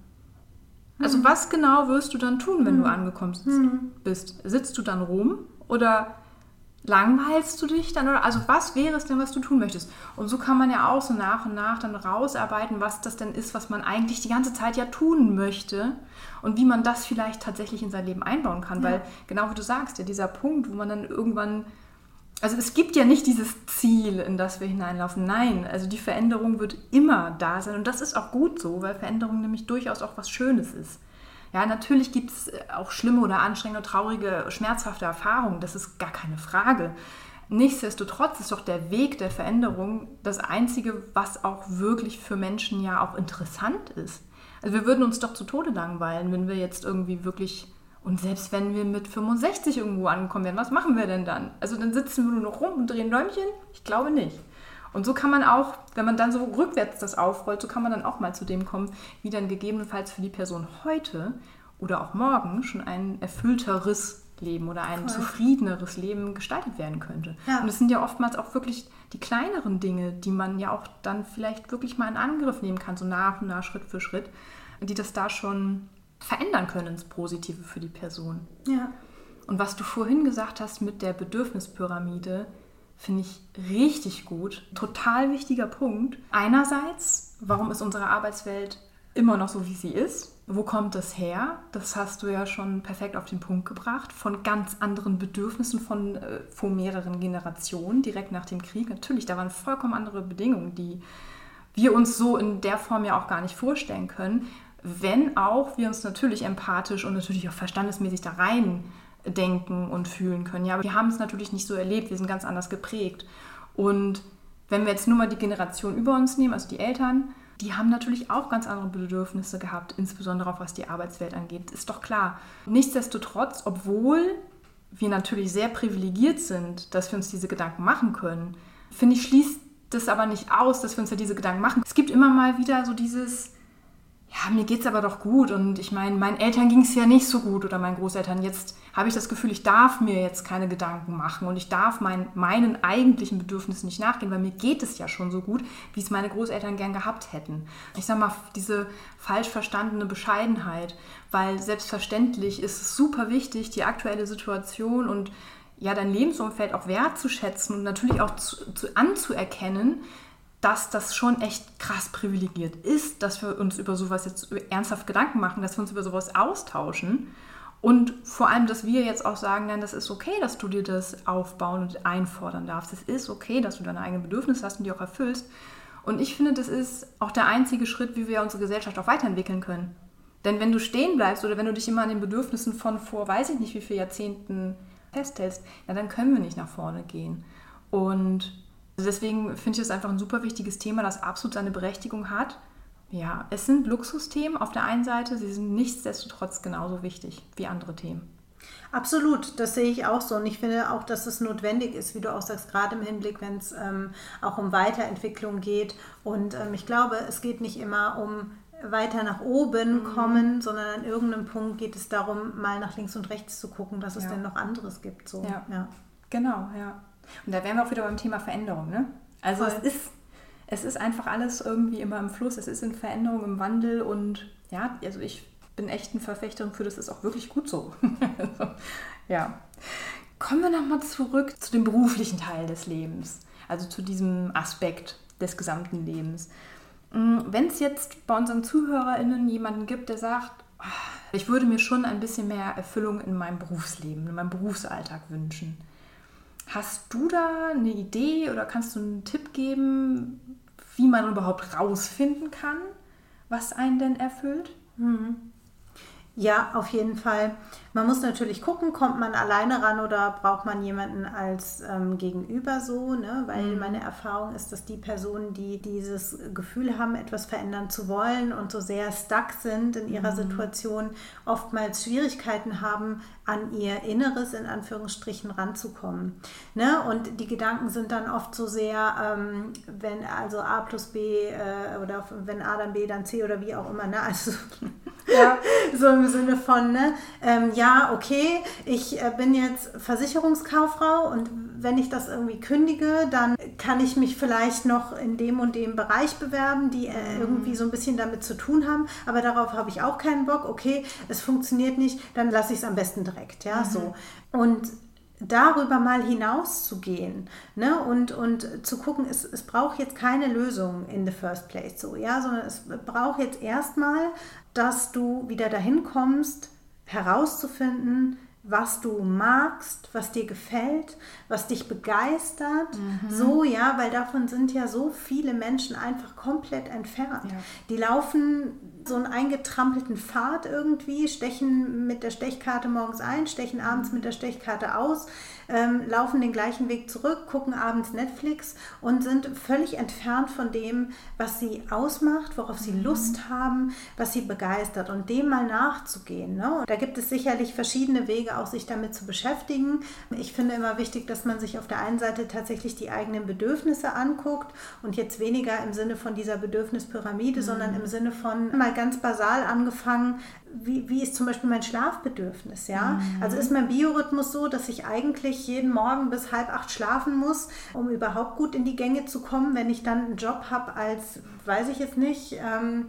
Also mhm. was genau wirst du dann tun, wenn mhm. du angekommen mhm. bist? Sitzt du dann rum oder langweilst du dich dann? Oder, also was wäre es denn, was du tun möchtest? Und so kann man ja auch so nach und nach dann rausarbeiten, was das denn ist, was man eigentlich die ganze Zeit ja tun möchte und wie man das vielleicht tatsächlich in sein Leben einbauen kann. Ja. Weil genau wie du sagst, ja, dieser Punkt, wo man dann irgendwann also es gibt ja nicht dieses Ziel, in das wir hineinlaufen. Nein, also die Veränderung wird immer da sein und das ist auch gut so, weil Veränderung nämlich durchaus auch was Schönes ist. Ja, natürlich gibt es äh, auch schlimme oder anstrengende, traurige, schmerzhafte Erfahrungen, das ist gar keine Frage. Nichtsdestotrotz ist doch der Weg der Veränderung das Einzige, was auch wirklich für Menschen ja auch interessant ist. Also wir würden uns doch zu Tode langweilen, wenn wir jetzt irgendwie wirklich, und selbst wenn wir mit 65 irgendwo angekommen wären, was machen wir denn dann? Also dann sitzen wir nur noch rum und drehen Däumchen? Ich glaube nicht. Und so kann man auch, wenn man dann so rückwärts das aufrollt, so kann man dann auch mal zu dem kommen, wie dann gegebenenfalls für die Person heute oder auch morgen schon ein erfüllteres Leben oder ein Voll. zufriedeneres Leben gestaltet werden könnte. Ja. Und es sind ja oftmals auch wirklich die kleineren Dinge, die man ja auch dann vielleicht wirklich mal in Angriff nehmen kann, so nach und nach, Schritt für Schritt, die das da schon verändern können ins Positive für die Person. Ja. Und was du vorhin gesagt hast mit der Bedürfnispyramide, Finde ich richtig gut. Total wichtiger Punkt. Einerseits, warum ist unsere Arbeitswelt immer noch so, wie sie ist? Wo kommt das her? Das hast du ja schon perfekt auf den Punkt gebracht. Von ganz anderen Bedürfnissen von äh, vor mehreren Generationen, direkt nach dem Krieg. Natürlich, da waren vollkommen andere Bedingungen, die wir uns so in der Form ja auch gar nicht vorstellen können. Wenn auch wir uns natürlich empathisch und natürlich auch verstandesmäßig da rein denken und fühlen können. Ja, aber wir haben es natürlich nicht so erlebt, wir sind ganz anders geprägt. Und wenn wir jetzt nur mal die Generation über uns nehmen, also die Eltern, die haben natürlich auch ganz andere Bedürfnisse gehabt, insbesondere auch was die Arbeitswelt angeht, ist doch klar. Nichtsdestotrotz, obwohl wir natürlich sehr privilegiert sind, dass wir uns diese Gedanken machen können, finde ich, schließt das aber nicht aus, dass wir uns ja diese Gedanken machen. Es gibt immer mal wieder so dieses, ja, mir geht es aber doch gut und ich meine, meinen Eltern ging es ja nicht so gut oder meinen Großeltern. Jetzt habe ich das Gefühl, ich darf mir jetzt keine Gedanken machen und ich darf mein, meinen eigentlichen Bedürfnissen nicht nachgehen, weil mir geht es ja schon so gut, wie es meine Großeltern gern gehabt hätten. Ich sage mal, diese falsch verstandene Bescheidenheit, weil selbstverständlich ist es super wichtig, die aktuelle Situation und ja, dein Lebensumfeld auch wertzuschätzen und natürlich auch zu, zu anzuerkennen, dass das schon echt krass privilegiert ist, dass wir uns über sowas jetzt ernsthaft Gedanken machen, dass wir uns über sowas austauschen. Und vor allem, dass wir jetzt auch sagen, dann, das ist okay, dass du dir das aufbauen und einfordern darfst. Es ist okay, dass du deine eigenen Bedürfnisse hast und die auch erfüllst. Und ich finde, das ist auch der einzige Schritt, wie wir unsere Gesellschaft auch weiterentwickeln können. Denn wenn du stehen bleibst oder wenn du dich immer an den Bedürfnissen von vor, weiß ich nicht wie viele Jahrzehnten festhältst, ja, dann können wir nicht nach vorne gehen. Und Deswegen finde ich es einfach ein super wichtiges Thema, das absolut seine Berechtigung hat. Ja, es sind Luxusthemen auf der einen Seite, sie sind nichtsdestotrotz genauso wichtig wie andere Themen. Absolut, das sehe ich auch so. Und ich finde auch, dass es notwendig ist, wie du auch sagst, gerade im Hinblick, wenn es ähm, auch um Weiterentwicklung geht. Und ähm, ich glaube, es geht nicht immer um weiter nach oben mhm. kommen, sondern an irgendeinem Punkt geht es darum, mal nach links und rechts zu gucken, dass es ja. denn noch anderes gibt. So. Ja. ja. genau, ja. Und da wären wir auch wieder beim Thema Veränderung. Ne? Also es ist, es ist einfach alles irgendwie immer im Fluss, es ist in Veränderung, im Wandel und ja, also ich bin echt ein Verfechterin für, das ist auch wirklich gut so. also, ja. Kommen wir nochmal zurück zu dem beruflichen Teil des Lebens, also zu diesem Aspekt des gesamten Lebens. Mm, Wenn es jetzt bei unseren ZuhörerInnen jemanden gibt, der sagt, ah, ich würde mir schon ein bisschen mehr Erfüllung in meinem Berufsleben, in meinem Berufsalltag wünschen. Hast du da eine Idee oder kannst du einen Tipp geben, wie man überhaupt rausfinden kann, was einen denn erfüllt? Mhm. Ja, auf jeden Fall. Man muss natürlich gucken, kommt man alleine ran oder braucht man jemanden als ähm, Gegenüber so, ne? weil mhm. meine Erfahrung ist, dass die Personen, die dieses Gefühl haben, etwas verändern zu wollen und so sehr stuck sind in ihrer mhm. Situation, oftmals Schwierigkeiten haben, an ihr Inneres in Anführungsstrichen ranzukommen. Ne? Und die Gedanken sind dann oft so sehr, ähm, wenn also A plus B äh, oder wenn A dann B dann C oder wie auch immer, ne? also ja. so im Sinne von, ne? Ähm, ja, okay, ich äh, bin jetzt Versicherungskauffrau und wenn ich das irgendwie kündige, dann kann ich mich vielleicht noch in dem und dem Bereich bewerben, die äh, irgendwie so ein bisschen damit zu tun haben, aber darauf habe ich auch keinen Bock. Okay, es funktioniert nicht, dann lasse ich es am besten direkt, ja, mhm. so. Und darüber mal hinauszugehen ne? und, und zu gucken, es, es braucht jetzt keine Lösung in the first place, so, ja, sondern es braucht jetzt erstmal, dass du wieder dahin kommst, herauszufinden, was du magst, was dir gefällt, was dich begeistert. Mhm. So, ja, weil davon sind ja so viele Menschen einfach komplett entfernt. Ja. Die laufen so einen eingetrampelten Pfad irgendwie, stechen mit der Stechkarte morgens ein, stechen abends mit der Stechkarte aus, ähm, laufen den gleichen Weg zurück, gucken abends Netflix und sind völlig entfernt von dem, was sie ausmacht, worauf sie mhm. Lust haben, was sie begeistert und dem mal nachzugehen. Ne? da gibt es sicherlich verschiedene Wege, auch sich damit zu beschäftigen. Ich finde immer wichtig, dass man sich auf der einen Seite tatsächlich die eigenen Bedürfnisse anguckt und jetzt weniger im Sinne von dieser Bedürfnispyramide, mhm. sondern im Sinne von mal ganz basal angefangen, wie, wie ist zum Beispiel mein Schlafbedürfnis, ja? Mhm. Also ist mein Biorhythmus so, dass ich eigentlich jeden Morgen bis halb acht schlafen muss, um überhaupt gut in die Gänge zu kommen, wenn ich dann einen Job habe als, weiß ich jetzt nicht, ähm,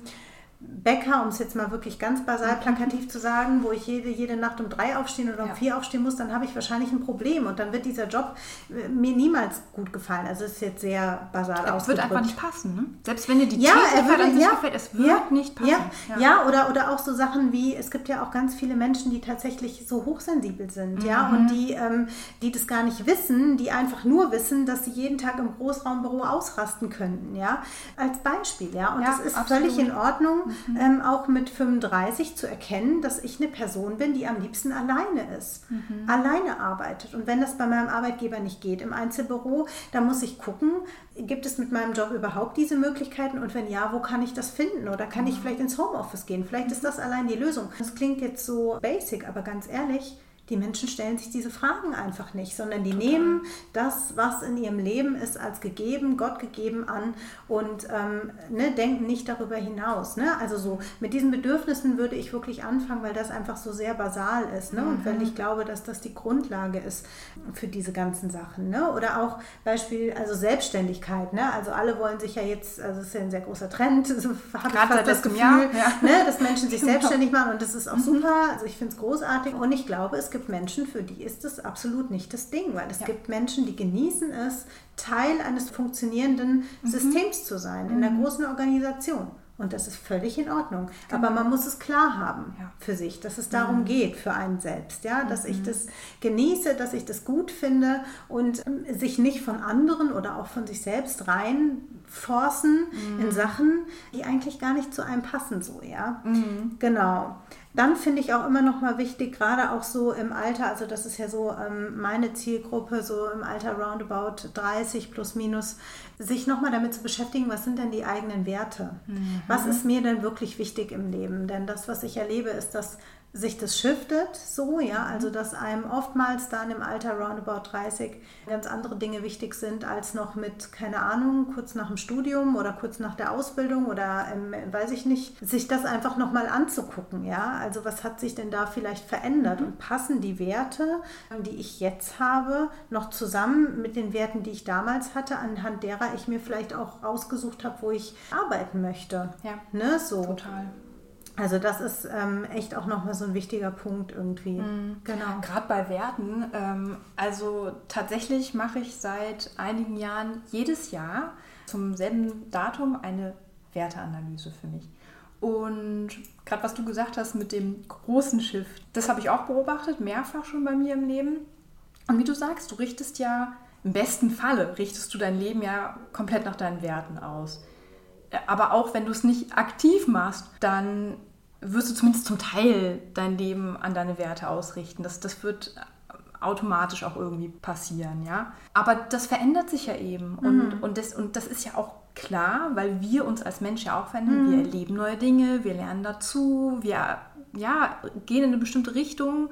Bäcker, um es jetzt mal wirklich ganz basal mhm. plakativ zu sagen, wo ich jede, jede Nacht um drei aufstehen oder um ja. vier aufstehen muss, dann habe ich wahrscheinlich ein Problem und dann wird dieser Job äh, mir niemals gut gefallen. Also es ist jetzt sehr basal ausgedrückt. Es wird einfach nicht passen, ne? Selbst wenn dir die ja, an sich ja, gefällt, es wird ja, nicht passen. Ja, ja. ja, oder, oder auch so Sachen wie, es gibt ja auch ganz viele Menschen, die tatsächlich so hochsensibel sind, mhm. ja, und die, ähm, die das gar nicht wissen, die einfach nur wissen, dass sie jeden Tag im Großraumbüro ausrasten könnten, ja, als Beispiel, ja, und das ist absolut. völlig in Ordnung mhm. ähm, auch mit 35 zu erkennen, dass ich eine Person bin, die am liebsten alleine ist, mhm. alleine arbeitet. Und wenn das bei meinem Arbeitgeber nicht geht im Einzelbüro, dann muss ich gucken, gibt es mit meinem Job überhaupt diese Möglichkeiten? Und wenn ja, wo kann ich das finden? Oder kann ich mhm. vielleicht ins Homeoffice gehen? Vielleicht ist das allein die Lösung. Das klingt jetzt so basic, aber ganz ehrlich, die Menschen stellen sich diese Fragen einfach nicht, sondern die Total. nehmen das, was in ihrem Leben ist, als gegeben, Gott gegeben an und ähm, ne, denken nicht darüber hinaus. Ne? Also so mit diesen Bedürfnissen würde ich wirklich anfangen, weil das einfach so sehr basal ist. Ne? Mhm. Und wenn ich glaube, dass das die Grundlage ist für diese ganzen Sachen. Ne? Oder auch Beispiel, also Selbstständigkeit. Ne? Also alle wollen sich ja jetzt, also es ist ja ein sehr großer Trend, so habe ich fast das Gefühl, Jahr, ja. ne, dass Menschen sich genau. selbstständig machen und das ist auch mhm. super. Also ich finde es großartig und ich glaube, es gibt gibt Menschen, für die ist das absolut nicht das Ding, weil es ja. gibt Menschen, die genießen es, Teil eines funktionierenden mhm. Systems zu sein, in einer mhm. großen Organisation. Und das ist völlig in Ordnung. Genau. Aber man muss es klar haben ja. für sich, dass es darum mhm. geht, für einen selbst, ja, dass mhm. ich das genieße, dass ich das gut finde und ähm, sich nicht von anderen oder auch von sich selbst reinforcen mhm. in Sachen, die eigentlich gar nicht zu einem passen, so, ja. Mhm. Genau. Dann finde ich auch immer noch mal wichtig, gerade auch so im Alter, also das ist ja so ähm, meine Zielgruppe, so im Alter roundabout 30 plus minus, sich noch mal damit zu beschäftigen, was sind denn die eigenen Werte? Mhm. Was ist mir denn wirklich wichtig im Leben? Denn das, was ich erlebe, ist, dass sich das shiftet so, ja, mhm. also dass einem oftmals dann im Alter roundabout 30 ganz andere Dinge wichtig sind als noch mit, keine Ahnung, kurz nach dem Studium oder kurz nach der Ausbildung oder ähm, weiß ich nicht, sich das einfach nochmal anzugucken, ja, also was hat sich denn da vielleicht verändert mhm. und passen die Werte, die ich jetzt habe, noch zusammen mit den Werten, die ich damals hatte, anhand derer ich mir vielleicht auch ausgesucht habe, wo ich arbeiten möchte. Ja, ne, so. total. Also das ist ähm, echt auch nochmal so ein wichtiger Punkt irgendwie. Mhm. Genau. Gerade bei Werten. Ähm, also tatsächlich mache ich seit einigen Jahren jedes Jahr zum selben Datum eine Werteanalyse für mich. Und gerade was du gesagt hast mit dem großen Schiff, das habe ich auch beobachtet, mehrfach schon bei mir im Leben. Und wie du sagst, du richtest ja, im besten Falle richtest du dein Leben ja komplett nach deinen Werten aus. Aber auch wenn du es nicht aktiv machst, dann wirst du zumindest zum Teil dein Leben an deine Werte ausrichten. Das, das wird automatisch auch irgendwie passieren, ja. Aber das verändert sich ja eben. Und, mhm. und, das, und das ist ja auch klar, weil wir uns als Mensch ja auch verändern. Mhm. Wir erleben neue Dinge, wir lernen dazu, wir ja, gehen in eine bestimmte Richtung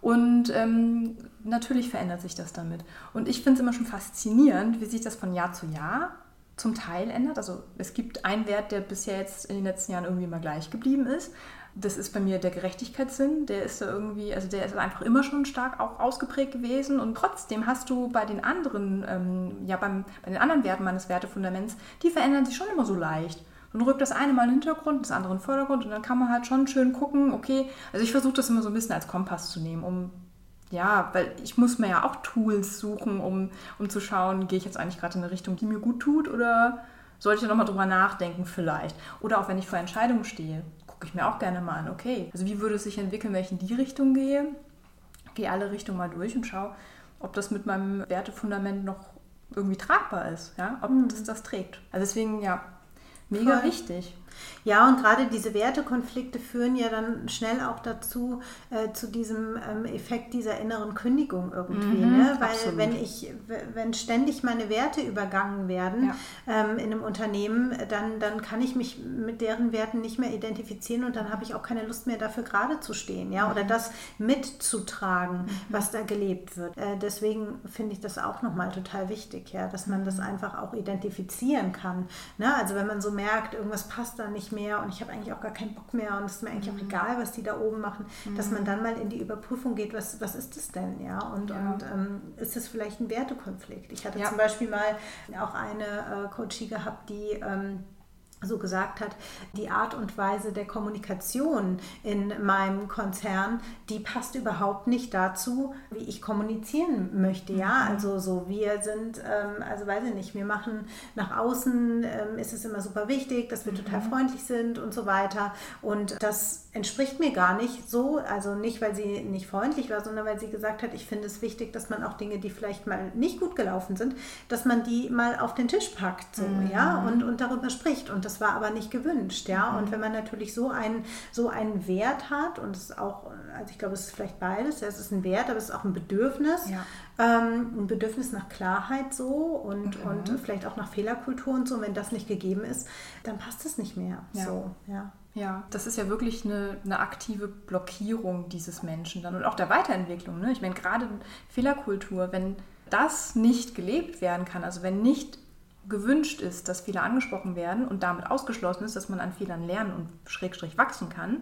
und ähm, natürlich verändert sich das damit. Und ich finde es immer schon faszinierend, wie sich das von Jahr zu Jahr zum Teil ändert. Also es gibt einen Wert, der bisher jetzt in den letzten Jahren irgendwie immer gleich geblieben ist. Das ist bei mir der Gerechtigkeitssinn. Der ist da irgendwie, also der ist einfach immer schon stark auch ausgeprägt gewesen. Und trotzdem hast du bei den anderen, ähm, ja, beim, bei den anderen Werten meines Wertefundaments, die verändern sich schon immer so leicht. Dann rückt das eine mal in den Hintergrund, das andere in den Vordergrund und dann kann man halt schon schön gucken, okay, also ich versuche das immer so ein bisschen als Kompass zu nehmen, um ja, weil ich muss mir ja auch Tools suchen, um, um zu schauen, gehe ich jetzt eigentlich gerade in eine Richtung, die mir gut tut oder sollte ich nochmal drüber nachdenken vielleicht. Oder auch wenn ich vor Entscheidungen stehe, gucke ich mir auch gerne mal an, okay, also wie würde es sich entwickeln, wenn ich in die Richtung gehe, gehe alle Richtungen mal durch und schaue, ob das mit meinem Wertefundament noch irgendwie tragbar ist, ja, ob mhm. das das trägt. Also deswegen, ja, mega Voll. wichtig. Ja, und gerade diese Wertekonflikte führen ja dann schnell auch dazu, äh, zu diesem ähm, Effekt dieser inneren Kündigung irgendwie. Mhm, ne? Weil wenn ich, wenn ständig meine Werte übergangen werden ja. ähm, in einem Unternehmen, dann, dann kann ich mich mit deren Werten nicht mehr identifizieren und dann habe ich auch keine Lust mehr dafür gerade zu stehen, ja, oder mhm. das mitzutragen, mhm. was da gelebt wird. Äh, deswegen finde ich das auch nochmal total wichtig, ja, dass man das mhm. einfach auch identifizieren kann. Ne? Also wenn man so merkt, irgendwas passt da nicht mehr und ich habe eigentlich auch gar keinen Bock mehr und es ist mir eigentlich mhm. auch egal, was die da oben machen, mhm. dass man dann mal in die Überprüfung geht, was, was ist das denn, ja? Und, ja. und ähm, ist das vielleicht ein Wertekonflikt? Ich hatte ja. zum Beispiel mal auch eine äh, Coachie gehabt, die ähm, so gesagt hat, die Art und Weise der Kommunikation in meinem Konzern, die passt überhaupt nicht dazu, wie ich kommunizieren möchte. Ja, mhm. also so wir sind, ähm, also weiß ich nicht, wir machen nach außen, ähm, ist es immer super wichtig, dass wir mhm. total freundlich sind und so weiter. Und das entspricht mir gar nicht so, also nicht, weil sie nicht freundlich war, sondern weil sie gesagt hat, ich finde es wichtig, dass man auch Dinge, die vielleicht mal nicht gut gelaufen sind, dass man die mal auf den Tisch packt, so, mhm. ja, und, und darüber spricht. Und das war aber nicht gewünscht, ja. Mhm. Und wenn man natürlich so einen, so einen Wert hat, und es ist auch, also ich glaube, es ist vielleicht beides, ja, es ist ein Wert, aber es ist auch ein Bedürfnis, ja. ähm, ein Bedürfnis nach Klarheit so und, mhm. und vielleicht auch nach Fehlerkultur und so. Und wenn das nicht gegeben ist, dann passt es nicht mehr. Ja. So, ja. Ja, das ist ja wirklich eine, eine, aktive Blockierung dieses Menschen dann und auch der Weiterentwicklung. Ne? Ich meine, gerade Fehlerkultur, wenn das nicht gelebt werden kann, also wenn nicht gewünscht ist, dass Fehler angesprochen werden und damit ausgeschlossen ist, dass man an Fehlern lernen und schrägstrich wachsen kann,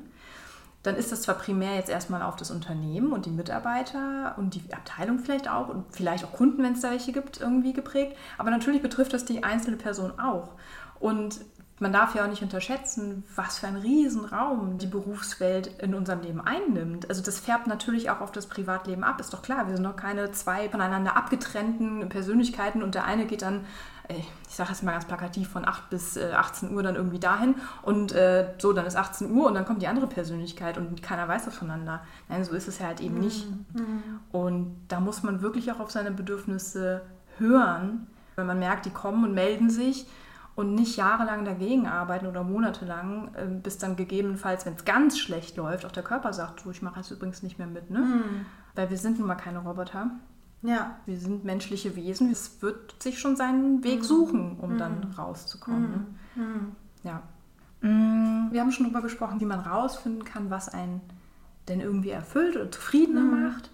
dann ist das zwar primär jetzt erstmal auf das Unternehmen und die Mitarbeiter und die Abteilung vielleicht auch und vielleicht auch Kunden, wenn es da welche gibt, irgendwie geprägt, aber natürlich betrifft das die einzelne Person auch. Und man darf ja auch nicht unterschätzen, was für einen Riesenraum die Berufswelt in unserem Leben einnimmt. Also das färbt natürlich auch auf das Privatleben ab, ist doch klar. Wir sind doch keine zwei voneinander abgetrennten Persönlichkeiten und der eine geht dann, ich sage es mal ganz plakativ, von 8 bis 18 äh, Uhr dann irgendwie dahin und äh, so, dann ist 18 Uhr und dann kommt die andere Persönlichkeit und keiner weiß das voneinander. Nein, so ist es ja halt eben nicht. Mhm. Und da muss man wirklich auch auf seine Bedürfnisse hören, wenn man merkt, die kommen und melden sich und nicht jahrelang dagegen arbeiten oder monatelang, ähm, bis dann gegebenenfalls, wenn es ganz schlecht läuft, auch der Körper sagt, so, ich mache jetzt übrigens nicht mehr mit. Ne? Mhm. Weil wir sind nun mal keine Roboter. Ja. Wir sind menschliche Wesen. Es wird sich schon seinen Weg mhm. suchen, um mhm. dann rauszukommen. Ne? Mhm. Mhm. Ja. Mm, wir haben schon darüber gesprochen, wie man rausfinden kann, was einen denn irgendwie erfüllt oder zufriedener mhm. macht.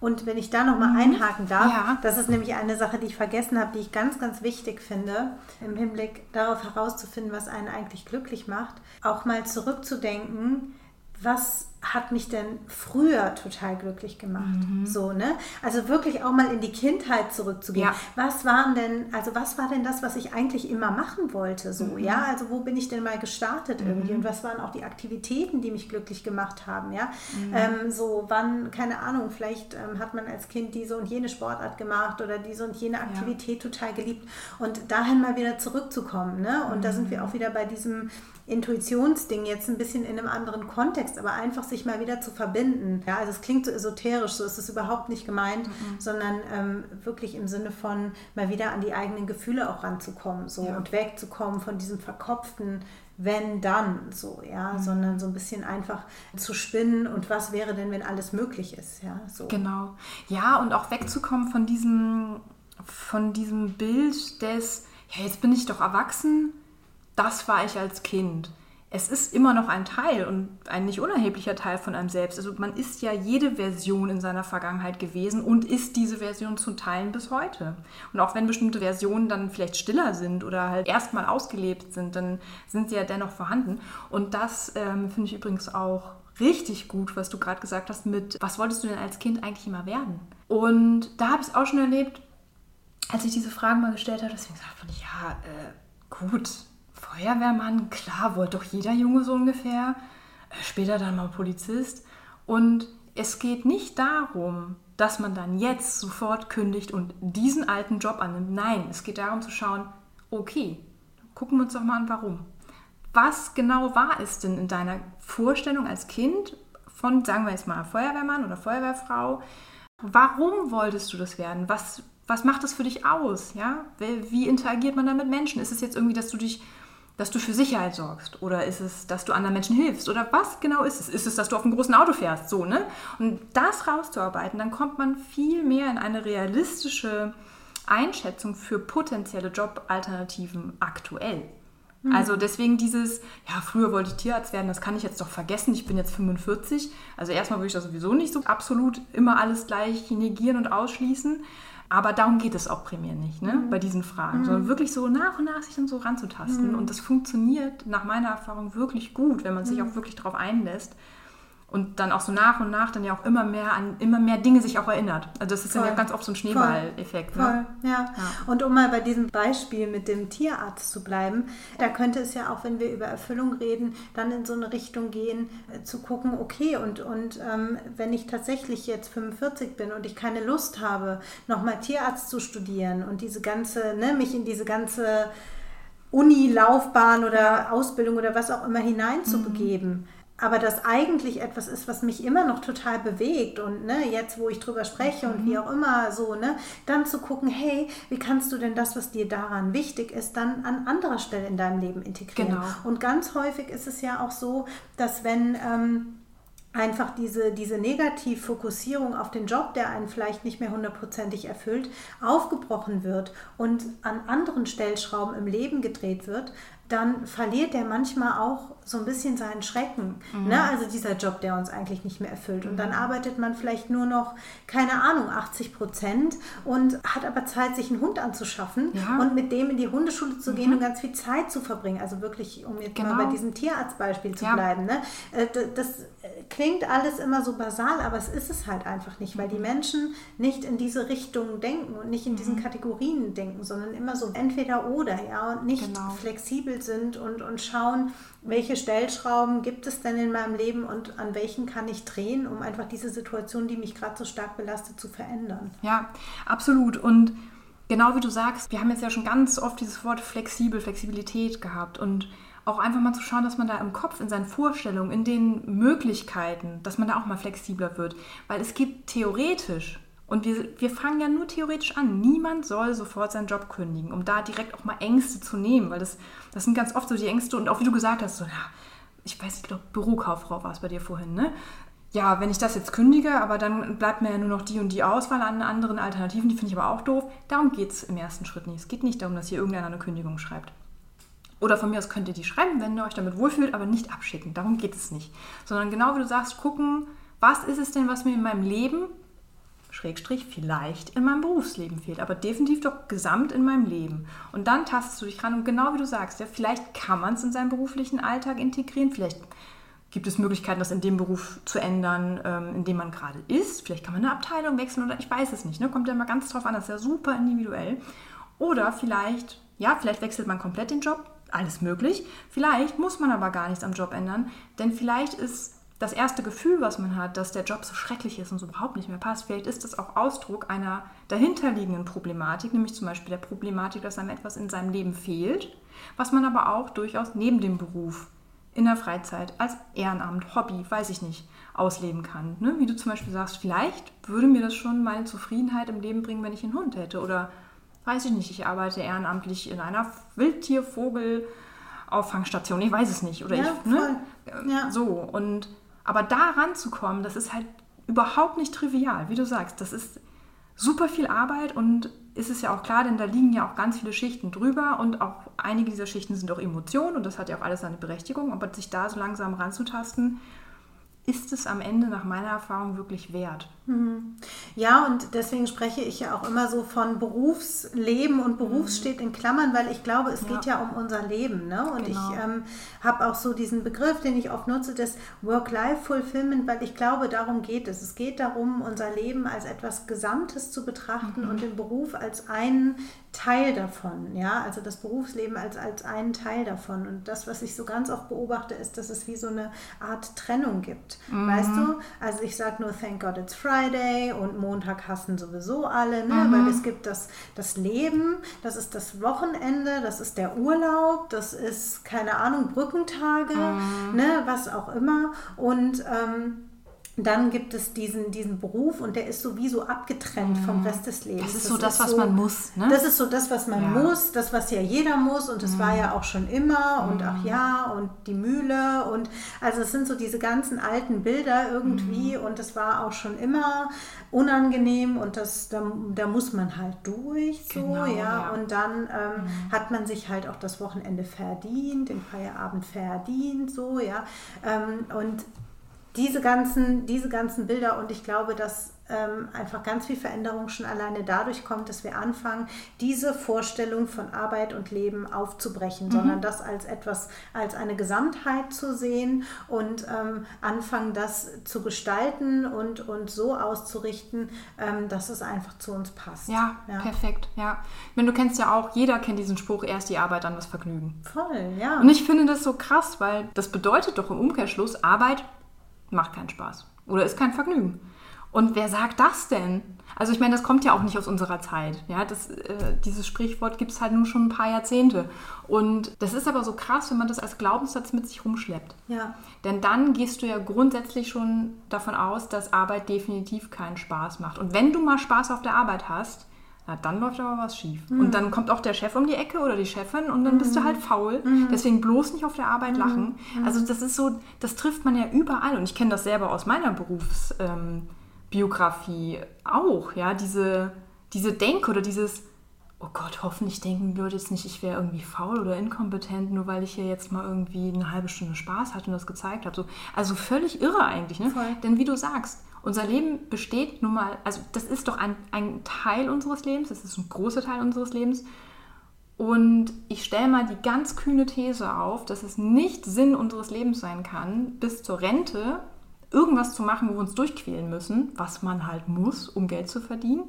Und wenn ich da nochmal mhm. einhaken darf, ja. das ist nämlich eine Sache, die ich vergessen habe, die ich ganz, ganz wichtig finde, im Hinblick darauf herauszufinden, was einen eigentlich glücklich macht, auch mal zurückzudenken, was hat mich denn früher total glücklich gemacht. Mhm. So, ne? Also wirklich auch mal in die Kindheit zurückzugehen. Ja. Was waren denn, also was war denn das, was ich eigentlich immer machen wollte? So, mhm. ja, also wo bin ich denn mal gestartet mhm. irgendwie? Und was waren auch die Aktivitäten, die mich glücklich gemacht haben? Ja, mhm. ähm, so wann, keine Ahnung, vielleicht ähm, hat man als Kind diese und jene Sportart gemacht oder diese und jene Aktivität ja. total geliebt. Und dahin mal wieder zurückzukommen, ne? Und da sind wir mhm. auch wieder bei diesem Intuitionsding jetzt ein bisschen in einem anderen Kontext, aber einfach sich mal wieder zu verbinden. Ja, also es klingt so esoterisch, so ist es überhaupt nicht gemeint, mhm. sondern ähm, wirklich im Sinne von mal wieder an die eigenen Gefühle auch ranzukommen so ja. und wegzukommen von diesem verkopften wenn dann so, ja, mhm. sondern so ein bisschen einfach zu spinnen und was wäre denn, wenn alles möglich ist, ja, so. Genau. Ja, und auch wegzukommen von diesem, von diesem Bild des, ja, jetzt bin ich doch erwachsen, das war ich als Kind es ist immer noch ein Teil und ein nicht unerheblicher Teil von einem selbst. Also man ist ja jede Version in seiner Vergangenheit gewesen und ist diese Version zu teilen bis heute. Und auch wenn bestimmte Versionen dann vielleicht stiller sind oder halt erstmal ausgelebt sind, dann sind sie ja dennoch vorhanden. Und das ähm, finde ich übrigens auch richtig gut, was du gerade gesagt hast mit, was wolltest du denn als Kind eigentlich immer werden? Und da habe ich es auch schon erlebt, als ich diese Fragen mal gestellt habe, deswegen gesagt ich, ja, äh, gut, Feuerwehrmann, klar, wollte doch jeder Junge so ungefähr. Äh, später dann mal Polizist. Und es geht nicht darum, dass man dann jetzt sofort kündigt und diesen alten Job annimmt. Nein, es geht darum zu schauen, okay, gucken wir uns doch mal an, warum. Was genau war es denn in deiner Vorstellung als Kind von, sagen wir jetzt mal, Feuerwehrmann oder Feuerwehrfrau? Warum wolltest du das werden? Was, was macht das für dich aus? Ja? Wie interagiert man da mit Menschen? Ist es jetzt irgendwie, dass du dich dass du für Sicherheit sorgst? Oder ist es, dass du anderen Menschen hilfst? Oder was genau ist es? Ist es, dass du auf einem großen Auto fährst? So, ne? Und das rauszuarbeiten, dann kommt man viel mehr in eine realistische Einschätzung für potenzielle Jobalternativen aktuell. Mhm. Also deswegen dieses, ja, früher wollte ich Tierarzt werden, das kann ich jetzt doch vergessen, ich bin jetzt 45. Also erstmal würde ich das sowieso nicht so absolut immer alles gleich negieren und ausschließen. Aber darum geht es auch primär nicht, ne? Mhm. bei diesen Fragen, mhm. sondern wirklich so nach und nach sich dann so ranzutasten. Mhm. Und das funktioniert nach meiner Erfahrung wirklich gut, wenn man sich mhm. auch wirklich darauf einlässt und dann auch so nach und nach dann ja auch immer mehr an immer mehr Dinge sich auch erinnert. Also das ist Voll. ja ganz oft so ein Schneeball-Effekt. Ne? Ja. ja. Und um mal bei diesem Beispiel mit dem Tierarzt zu bleiben, da könnte es ja auch, wenn wir über Erfüllung reden, dann in so eine Richtung gehen, äh, zu gucken, okay, und, und ähm, wenn ich tatsächlich jetzt 45 bin und ich keine Lust habe, nochmal Tierarzt zu studieren und diese ganze, ne, mich in diese ganze Uni-Laufbahn oder Ausbildung oder was auch immer hineinzubegeben, mhm aber das eigentlich etwas ist, was mich immer noch total bewegt und ne, jetzt, wo ich drüber spreche und mhm. wie auch immer so, ne, dann zu gucken, hey, wie kannst du denn das, was dir daran wichtig ist, dann an anderer Stelle in deinem Leben integrieren? Genau. Und ganz häufig ist es ja auch so, dass wenn ähm, einfach diese, diese Negativfokussierung auf den Job, der einen vielleicht nicht mehr hundertprozentig erfüllt, aufgebrochen wird und an anderen Stellschrauben im Leben gedreht wird, dann verliert der manchmal auch so ein bisschen seinen Schrecken. Mhm. Ne? Also dieser Job, der uns eigentlich nicht mehr erfüllt. Und dann mhm. arbeitet man vielleicht nur noch, keine Ahnung, 80 Prozent und hat aber Zeit, sich einen Hund anzuschaffen ja. und mit dem in die Hundeschule zu gehen mhm. und ganz viel Zeit zu verbringen. Also wirklich, um jetzt genau. mal bei diesem Tierarztbeispiel zu ja. bleiben. Ne? Äh, das klingt alles immer so basal, aber es ist es halt einfach nicht, weil die mhm. Menschen nicht in diese Richtung denken und nicht in diesen mhm. Kategorien denken, sondern immer so entweder oder, ja, und nicht genau. flexibel sind und, und schauen, welche Stellschrauben gibt es denn in meinem Leben und an welchen kann ich drehen, um einfach diese Situation, die mich gerade so stark belastet, zu verändern. Ja, absolut. Und genau wie du sagst, wir haben jetzt ja schon ganz oft dieses Wort flexibel, Flexibilität gehabt und auch einfach mal zu schauen, dass man da im Kopf, in seinen Vorstellungen, in den Möglichkeiten, dass man da auch mal flexibler wird. Weil es gibt theoretisch und wir, wir fangen ja nur theoretisch an. Niemand soll sofort seinen Job kündigen, um da direkt auch mal Ängste zu nehmen, weil das, das sind ganz oft so die Ängste und auch wie du gesagt hast, so, ja, ich weiß, ich glaube, Bürokauffrau war es bei dir vorhin, ne? Ja, wenn ich das jetzt kündige, aber dann bleibt mir ja nur noch die und die Auswahl an anderen Alternativen, die finde ich aber auch doof. Darum geht es im ersten Schritt nicht. Es geht nicht darum, dass hier irgendeiner eine Kündigung schreibt. Oder von mir aus könnt ihr die schreiben, wenn ihr euch damit wohlfühlt, aber nicht abschicken. Darum geht es nicht. Sondern genau wie du sagst, gucken, was ist es denn, was mir in meinem Leben Schrägstrich vielleicht in meinem Berufsleben fehlt, aber definitiv doch gesamt in meinem Leben. Und dann tastest du dich ran und genau wie du sagst, ja, vielleicht kann man es in seinen beruflichen Alltag integrieren, vielleicht gibt es Möglichkeiten, das in dem Beruf zu ändern, ähm, in dem man gerade ist. Vielleicht kann man eine Abteilung wechseln oder ich weiß es nicht. Ne? Kommt ja mal ganz drauf an, das ist ja super individuell. Oder vielleicht, ja, vielleicht wechselt man komplett den Job. Alles möglich. Vielleicht muss man aber gar nichts am Job ändern, denn vielleicht ist das erste Gefühl, was man hat, dass der Job so schrecklich ist und so überhaupt nicht mehr passt, vielleicht ist das auch Ausdruck einer dahinterliegenden Problematik, nämlich zum Beispiel der Problematik, dass einem etwas in seinem Leben fehlt, was man aber auch durchaus neben dem Beruf in der Freizeit als Ehrenamt, Hobby, weiß ich nicht, ausleben kann. Ne? Wie du zum Beispiel sagst, vielleicht würde mir das schon meine Zufriedenheit im Leben bringen, wenn ich einen Hund hätte. Oder weiß ich nicht, ich arbeite ehrenamtlich in einer Wildtiervogel-Auffangstation, ich weiß es nicht. Oder ja, ich, ne? Ja. So, und aber da ranzukommen, das ist halt überhaupt nicht trivial, wie du sagst. Das ist super viel Arbeit und ist es ja auch klar, denn da liegen ja auch ganz viele Schichten drüber und auch einige dieser Schichten sind auch Emotionen und das hat ja auch alles seine Berechtigung, aber sich da so langsam ranzutasten, ist es am Ende nach meiner Erfahrung wirklich wert. Mhm. Ja, und deswegen spreche ich ja auch immer so von Berufsleben und Beruf mhm. steht in Klammern, weil ich glaube, es ja. geht ja um unser Leben. Ne? Und genau. ich ähm, habe auch so diesen Begriff, den ich oft nutze, das Work-Life-Fulfillment, weil ich glaube, darum geht es. Es geht darum, unser Leben als etwas Gesamtes zu betrachten mhm. und den Beruf als einen Teil davon, ja, also das Berufsleben als, als einen Teil davon. Und das, was ich so ganz oft beobachte, ist, dass es wie so eine Art Trennung gibt. Mhm. Weißt du? Also ich sage nur, thank God it's Friday und Montag hassen sowieso alle, ne? Mhm. weil es gibt das, das Leben, das ist das Wochenende, das ist der Urlaub, das ist, keine Ahnung, Brückentage, mhm. ne? was auch immer. Und ähm, dann gibt es diesen, diesen Beruf und der ist sowieso abgetrennt vom mhm. Rest des Lebens. Das ist so das, das was so, man muss. Ne? Das ist so das, was man ja. muss, das, was ja jeder muss und das mhm. war ja auch schon immer und mhm. ach ja und die Mühle und also es sind so diese ganzen alten Bilder irgendwie mhm. und das war auch schon immer unangenehm und das, da, da muss man halt durch so, genau, ja. ja. Und dann ähm, mhm. hat man sich halt auch das Wochenende verdient, den Feierabend verdient, so, ja. Ähm, und diese ganzen, diese ganzen Bilder und ich glaube, dass ähm, einfach ganz viel Veränderung schon alleine dadurch kommt, dass wir anfangen, diese Vorstellung von Arbeit und Leben aufzubrechen, mhm. sondern das als etwas, als eine Gesamtheit zu sehen und ähm, anfangen, das zu gestalten und, und so auszurichten, ähm, dass es einfach zu uns passt. Ja, ja, perfekt, ja. Wenn du kennst ja auch, jeder kennt diesen Spruch, erst die Arbeit, dann das Vergnügen. Voll, ja. Und ich finde das so krass, weil das bedeutet doch im Umkehrschluss, Arbeit macht keinen Spaß oder ist kein Vergnügen. Und wer sagt das denn? Also ich meine, das kommt ja auch nicht aus unserer Zeit. Ja, das, äh, dieses Sprichwort gibt es halt nur schon ein paar Jahrzehnte. Und das ist aber so krass, wenn man das als Glaubenssatz mit sich rumschleppt. Ja. Denn dann gehst du ja grundsätzlich schon davon aus, dass Arbeit definitiv keinen Spaß macht. Und wenn du mal Spaß auf der Arbeit hast, na, dann läuft aber was schief. Mhm. Und dann kommt auch der Chef um die Ecke oder die Chefin und dann mhm. bist du mhm. halt faul. Mhm. Deswegen bloß nicht auf der Arbeit lachen. Mhm. Also das ist so, das trifft man ja überall. Und ich kenne das selber aus meiner Berufsbiografie ähm, auch, ja, diese, diese Denke oder dieses, oh Gott, hoffentlich denken die Leute jetzt nicht, ich wäre irgendwie faul oder inkompetent, nur weil ich hier jetzt mal irgendwie eine halbe Stunde Spaß hatte und das gezeigt habe. So, also völlig irre eigentlich, ne? Denn wie du sagst, unser Leben besteht nun mal, also das ist doch ein, ein Teil unseres Lebens, das ist ein großer Teil unseres Lebens. Und ich stelle mal die ganz kühne These auf, dass es nicht Sinn unseres Lebens sein kann, bis zur Rente irgendwas zu machen, wo wir uns durchquälen müssen, was man halt muss, um Geld zu verdienen,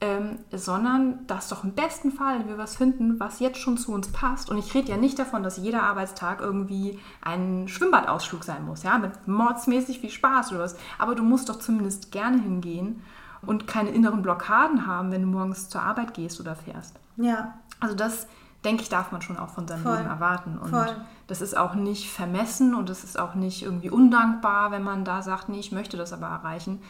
ähm, sondern dass doch im besten Fall wir was finden, was jetzt schon zu uns passt. Und ich rede ja nicht davon, dass jeder Arbeitstag irgendwie ein Schwimmbadausflug sein muss, ja, mit mordsmäßig viel Spaß oder was. Aber du musst doch zumindest gerne hingehen und keine inneren Blockaden haben, wenn du morgens zur Arbeit gehst oder fährst. Ja. Also das, denke ich, darf man schon auch von seinem Voll. Leben erwarten. Und Voll. das ist auch nicht vermessen und es ist auch nicht irgendwie undankbar, wenn man da sagt, nee, ich möchte das aber erreichen.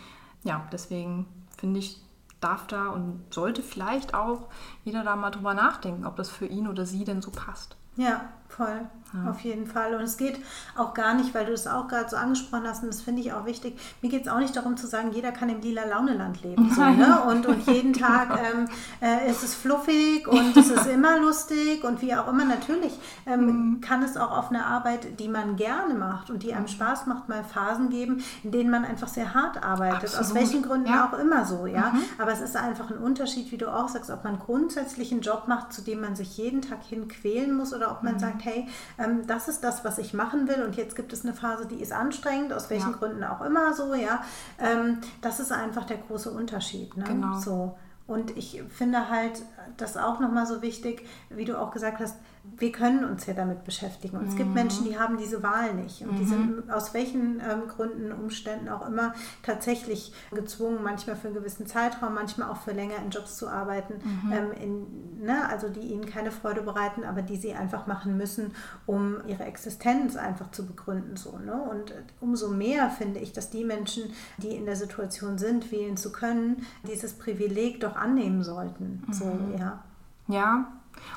Ja, deswegen finde ich, darf da und sollte vielleicht auch jeder da mal drüber nachdenken, ob das für ihn oder sie denn so passt. Ja, voll. Ja. Auf jeden Fall. Und es geht auch gar nicht, weil du es auch gerade so angesprochen hast, und das finde ich auch wichtig. Mir geht es auch nicht darum zu sagen, jeder kann im lila Launeland leben. So, ne? und, und jeden Tag ähm, äh, ist es fluffig und es ist immer lustig und wie auch immer. Natürlich ähm, mhm. kann es auch auf eine Arbeit, die man gerne macht und die einem Spaß macht, mal Phasen geben, in denen man einfach sehr hart arbeitet. Absolut. Aus welchen Gründen ja. auch immer so. ja. Mhm. Aber es ist einfach ein Unterschied, wie du auch sagst, ob man grundsätzlich einen Job macht, zu dem man sich jeden Tag hin quälen muss oder ob man mhm. sagt, hey, ähm, das ist das, was ich machen will und jetzt gibt es eine Phase, die ist anstrengend, aus welchen ja. Gründen auch immer so, ja. Ähm, das ist einfach der große Unterschied. Ne? Genau. So. Und ich finde halt, das auch nochmal so wichtig, wie du auch gesagt hast, wir können uns ja damit beschäftigen. Und mhm. es gibt mhm. Menschen, die haben diese Wahl nicht. Und mhm. die sind aus welchen ähm, Gründen, Umständen auch immer tatsächlich gezwungen, manchmal für einen gewissen Zeitraum, manchmal auch für länger in Jobs zu arbeiten, mhm. ähm, in, ne, also die ihnen keine Freude bereiten, aber die sie einfach machen müssen, um ihre Existenz einfach zu begründen. So, ne? Und umso mehr finde ich, dass die Menschen, die in der Situation sind, wählen zu können, dieses Privileg doch annehmen sollten. So, mhm. ja. Ja,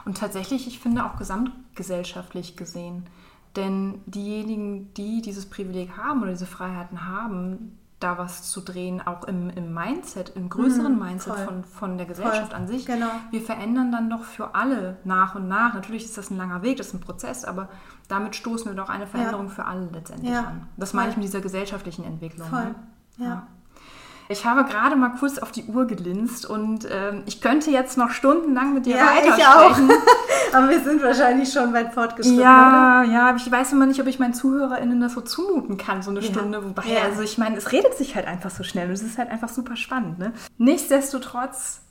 und tatsächlich, ich finde auch gesamtgesellschaftlich gesehen. Denn diejenigen, die dieses Privileg haben oder diese Freiheiten haben, da was zu drehen, auch im, im Mindset, im größeren mhm, Mindset von, von der Gesellschaft voll, an sich. Genau. Wir verändern dann doch für alle nach und nach. Natürlich ist das ein langer Weg, das ist ein Prozess, aber damit stoßen wir doch eine Veränderung ja. für alle letztendlich ja. an. Das meine ich mit dieser gesellschaftlichen Entwicklung. Voll. Ne? Ja. ja. Ich habe gerade mal kurz auf die Uhr gelinst und ähm, ich könnte jetzt noch stundenlang mit dir ja, weitersprechen. Ich auch. Aber wir sind wahrscheinlich schon weit fortgeschritten. Ja, oder? ja, aber ich weiß immer nicht, ob ich meinen ZuhörerInnen das so zumuten kann, so eine ja. Stunde. Wobei, ja. also ich meine, es redet sich halt einfach so schnell und es ist halt einfach super spannend. Ne? Nichtsdestotrotz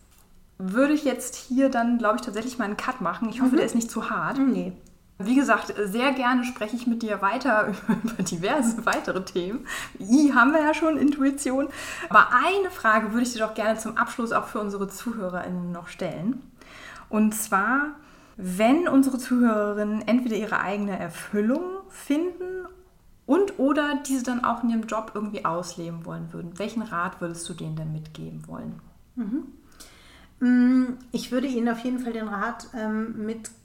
würde ich jetzt hier dann, glaube ich, tatsächlich mal einen Cut machen. Ich hoffe, mhm. der ist nicht zu hart. Nee. Wie gesagt, sehr gerne spreche ich mit dir weiter über diverse weitere Themen. I haben wir ja schon, Intuition. Aber eine Frage würde ich dir doch gerne zum Abschluss auch für unsere ZuhörerInnen noch stellen. Und zwar, wenn unsere ZuhörerInnen entweder ihre eigene Erfüllung finden und oder diese dann auch in ihrem Job irgendwie ausleben wollen würden, welchen Rat würdest du denen denn mitgeben wollen? Mhm. Mm, ich würde Ihnen auf jeden Fall den Rat ähm, mitgeben,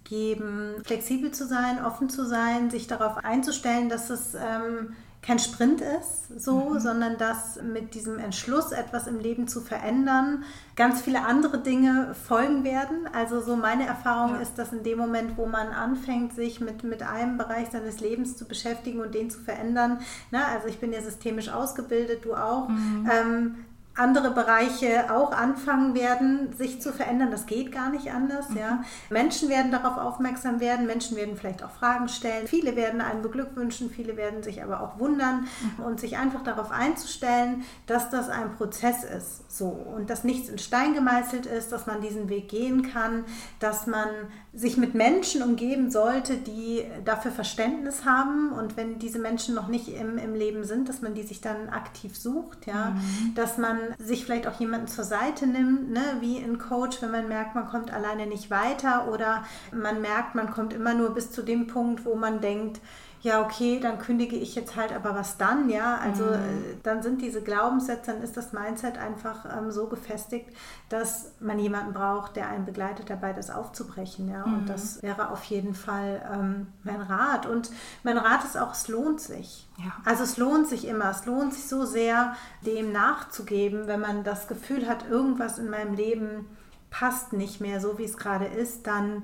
flexibel zu sein, offen zu sein, sich darauf einzustellen, dass es ähm, kein Sprint ist, so, mhm. sondern dass mit diesem Entschluss, etwas im Leben zu verändern, ganz viele andere Dinge folgen werden. Also so meine Erfahrung ja. ist, dass in dem Moment, wo man anfängt, sich mit, mit einem Bereich seines Lebens zu beschäftigen und den zu verändern, na, ne, also ich bin ja systemisch ausgebildet, du auch, mhm. ähm, andere Bereiche auch anfangen werden, sich zu verändern. Das geht gar nicht anders. Mhm. Ja. Menschen werden darauf aufmerksam werden, Menschen werden vielleicht auch Fragen stellen. Viele werden einen beglückwünschen, viele werden sich aber auch wundern mhm. und sich einfach darauf einzustellen, dass das ein Prozess ist. So und dass nichts in Stein gemeißelt ist, dass man diesen Weg gehen kann, dass man sich mit Menschen umgeben sollte, die dafür Verständnis haben und wenn diese Menschen noch nicht im, im Leben sind, dass man die sich dann aktiv sucht, ja, mhm. dass man sich vielleicht auch jemanden zur Seite nimmt, ne, wie ein Coach, wenn man merkt, man kommt alleine nicht weiter oder man merkt, man kommt immer nur bis zu dem Punkt, wo man denkt, ja, okay, dann kündige ich jetzt halt, aber was dann, ja? Also mhm. Äh, dann sind diese Glaubenssätze, dann ist das Mindset einfach ähm, so gefestigt, dass man jemanden braucht, der einen begleitet dabei, das aufzubrechen, ja? Mhm. Und das wäre auf jeden Fall ähm, mein Rat. Und mein Rat ist auch, es lohnt sich. Ja. Also es lohnt sich immer, es lohnt sich so sehr, dem nachzugeben, wenn man das Gefühl hat, irgendwas in meinem Leben passt nicht mehr so, wie es gerade ist, dann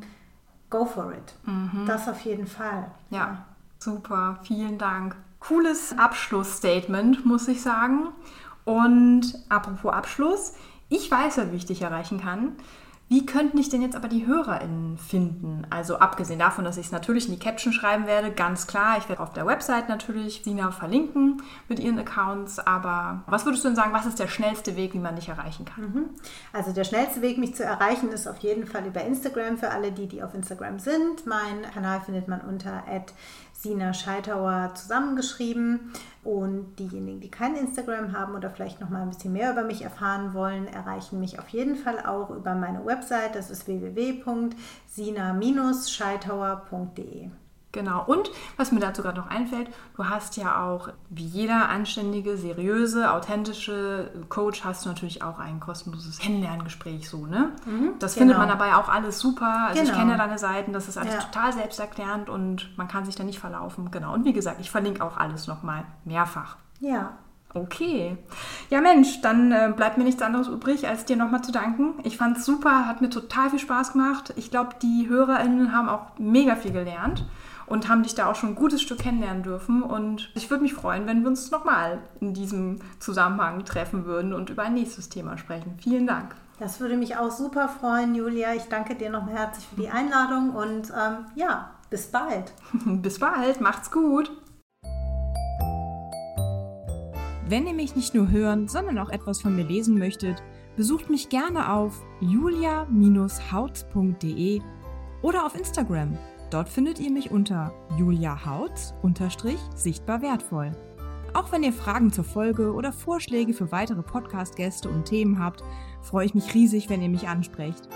go for it. Mhm. Das auf jeden Fall. ja. ja. Super, vielen Dank. Cooles Abschlussstatement, muss ich sagen. Und apropos Abschluss, ich weiß ja, wie ich dich erreichen kann. Wie könnten ich denn jetzt aber die HörerInnen finden? Also abgesehen davon, dass ich es natürlich in die Caption schreiben werde, ganz klar, ich werde auf der Website natürlich Sina verlinken mit ihren Accounts. Aber was würdest du denn sagen, was ist der schnellste Weg, wie man dich erreichen kann? Mhm. Also der schnellste Weg, mich zu erreichen, ist auf jeden Fall über Instagram für alle die, die auf Instagram sind. Mein Kanal findet man unter Sina Scheitauer zusammengeschrieben. Und diejenigen, die kein Instagram haben oder vielleicht noch mal ein bisschen mehr über mich erfahren wollen, erreichen mich auf jeden Fall auch über meine Website. Das ist www.sina-scheitauer.de. Genau. Und was mir dazu gerade noch einfällt, du hast ja auch, wie jeder anständige, seriöse, authentische Coach, hast du natürlich auch ein kostenloses Kennenlerngespräch so, ne? Mhm, das genau. findet man dabei auch alles super. Also genau. ich kenne ja deine Seiten, das ist alles ja. total selbsterklärend und man kann sich da nicht verlaufen. Genau. Und wie gesagt, ich verlinke auch alles nochmal mehrfach. Ja. Okay. Ja, Mensch, dann äh, bleibt mir nichts anderes übrig, als dir nochmal zu danken. Ich fand es super, hat mir total viel Spaß gemacht. Ich glaube, die HörerInnen haben auch mega viel gelernt und haben dich da auch schon ein gutes Stück kennenlernen dürfen. Und ich würde mich freuen, wenn wir uns nochmal in diesem Zusammenhang treffen würden und über ein nächstes Thema sprechen. Vielen Dank. Das würde mich auch super freuen, Julia. Ich danke dir nochmal herzlich für die Einladung und ähm, ja, bis bald. bis bald, macht's gut. Wenn ihr mich nicht nur hören, sondern auch etwas von mir lesen möchtet, besucht mich gerne auf julia-hautz.de oder auf Instagram. Dort findet ihr mich unter juliahautz sichtbar wertvoll. Auch wenn ihr Fragen zur Folge oder Vorschläge für weitere Podcast-Gäste und Themen habt, freue ich mich riesig, wenn ihr mich ansprecht.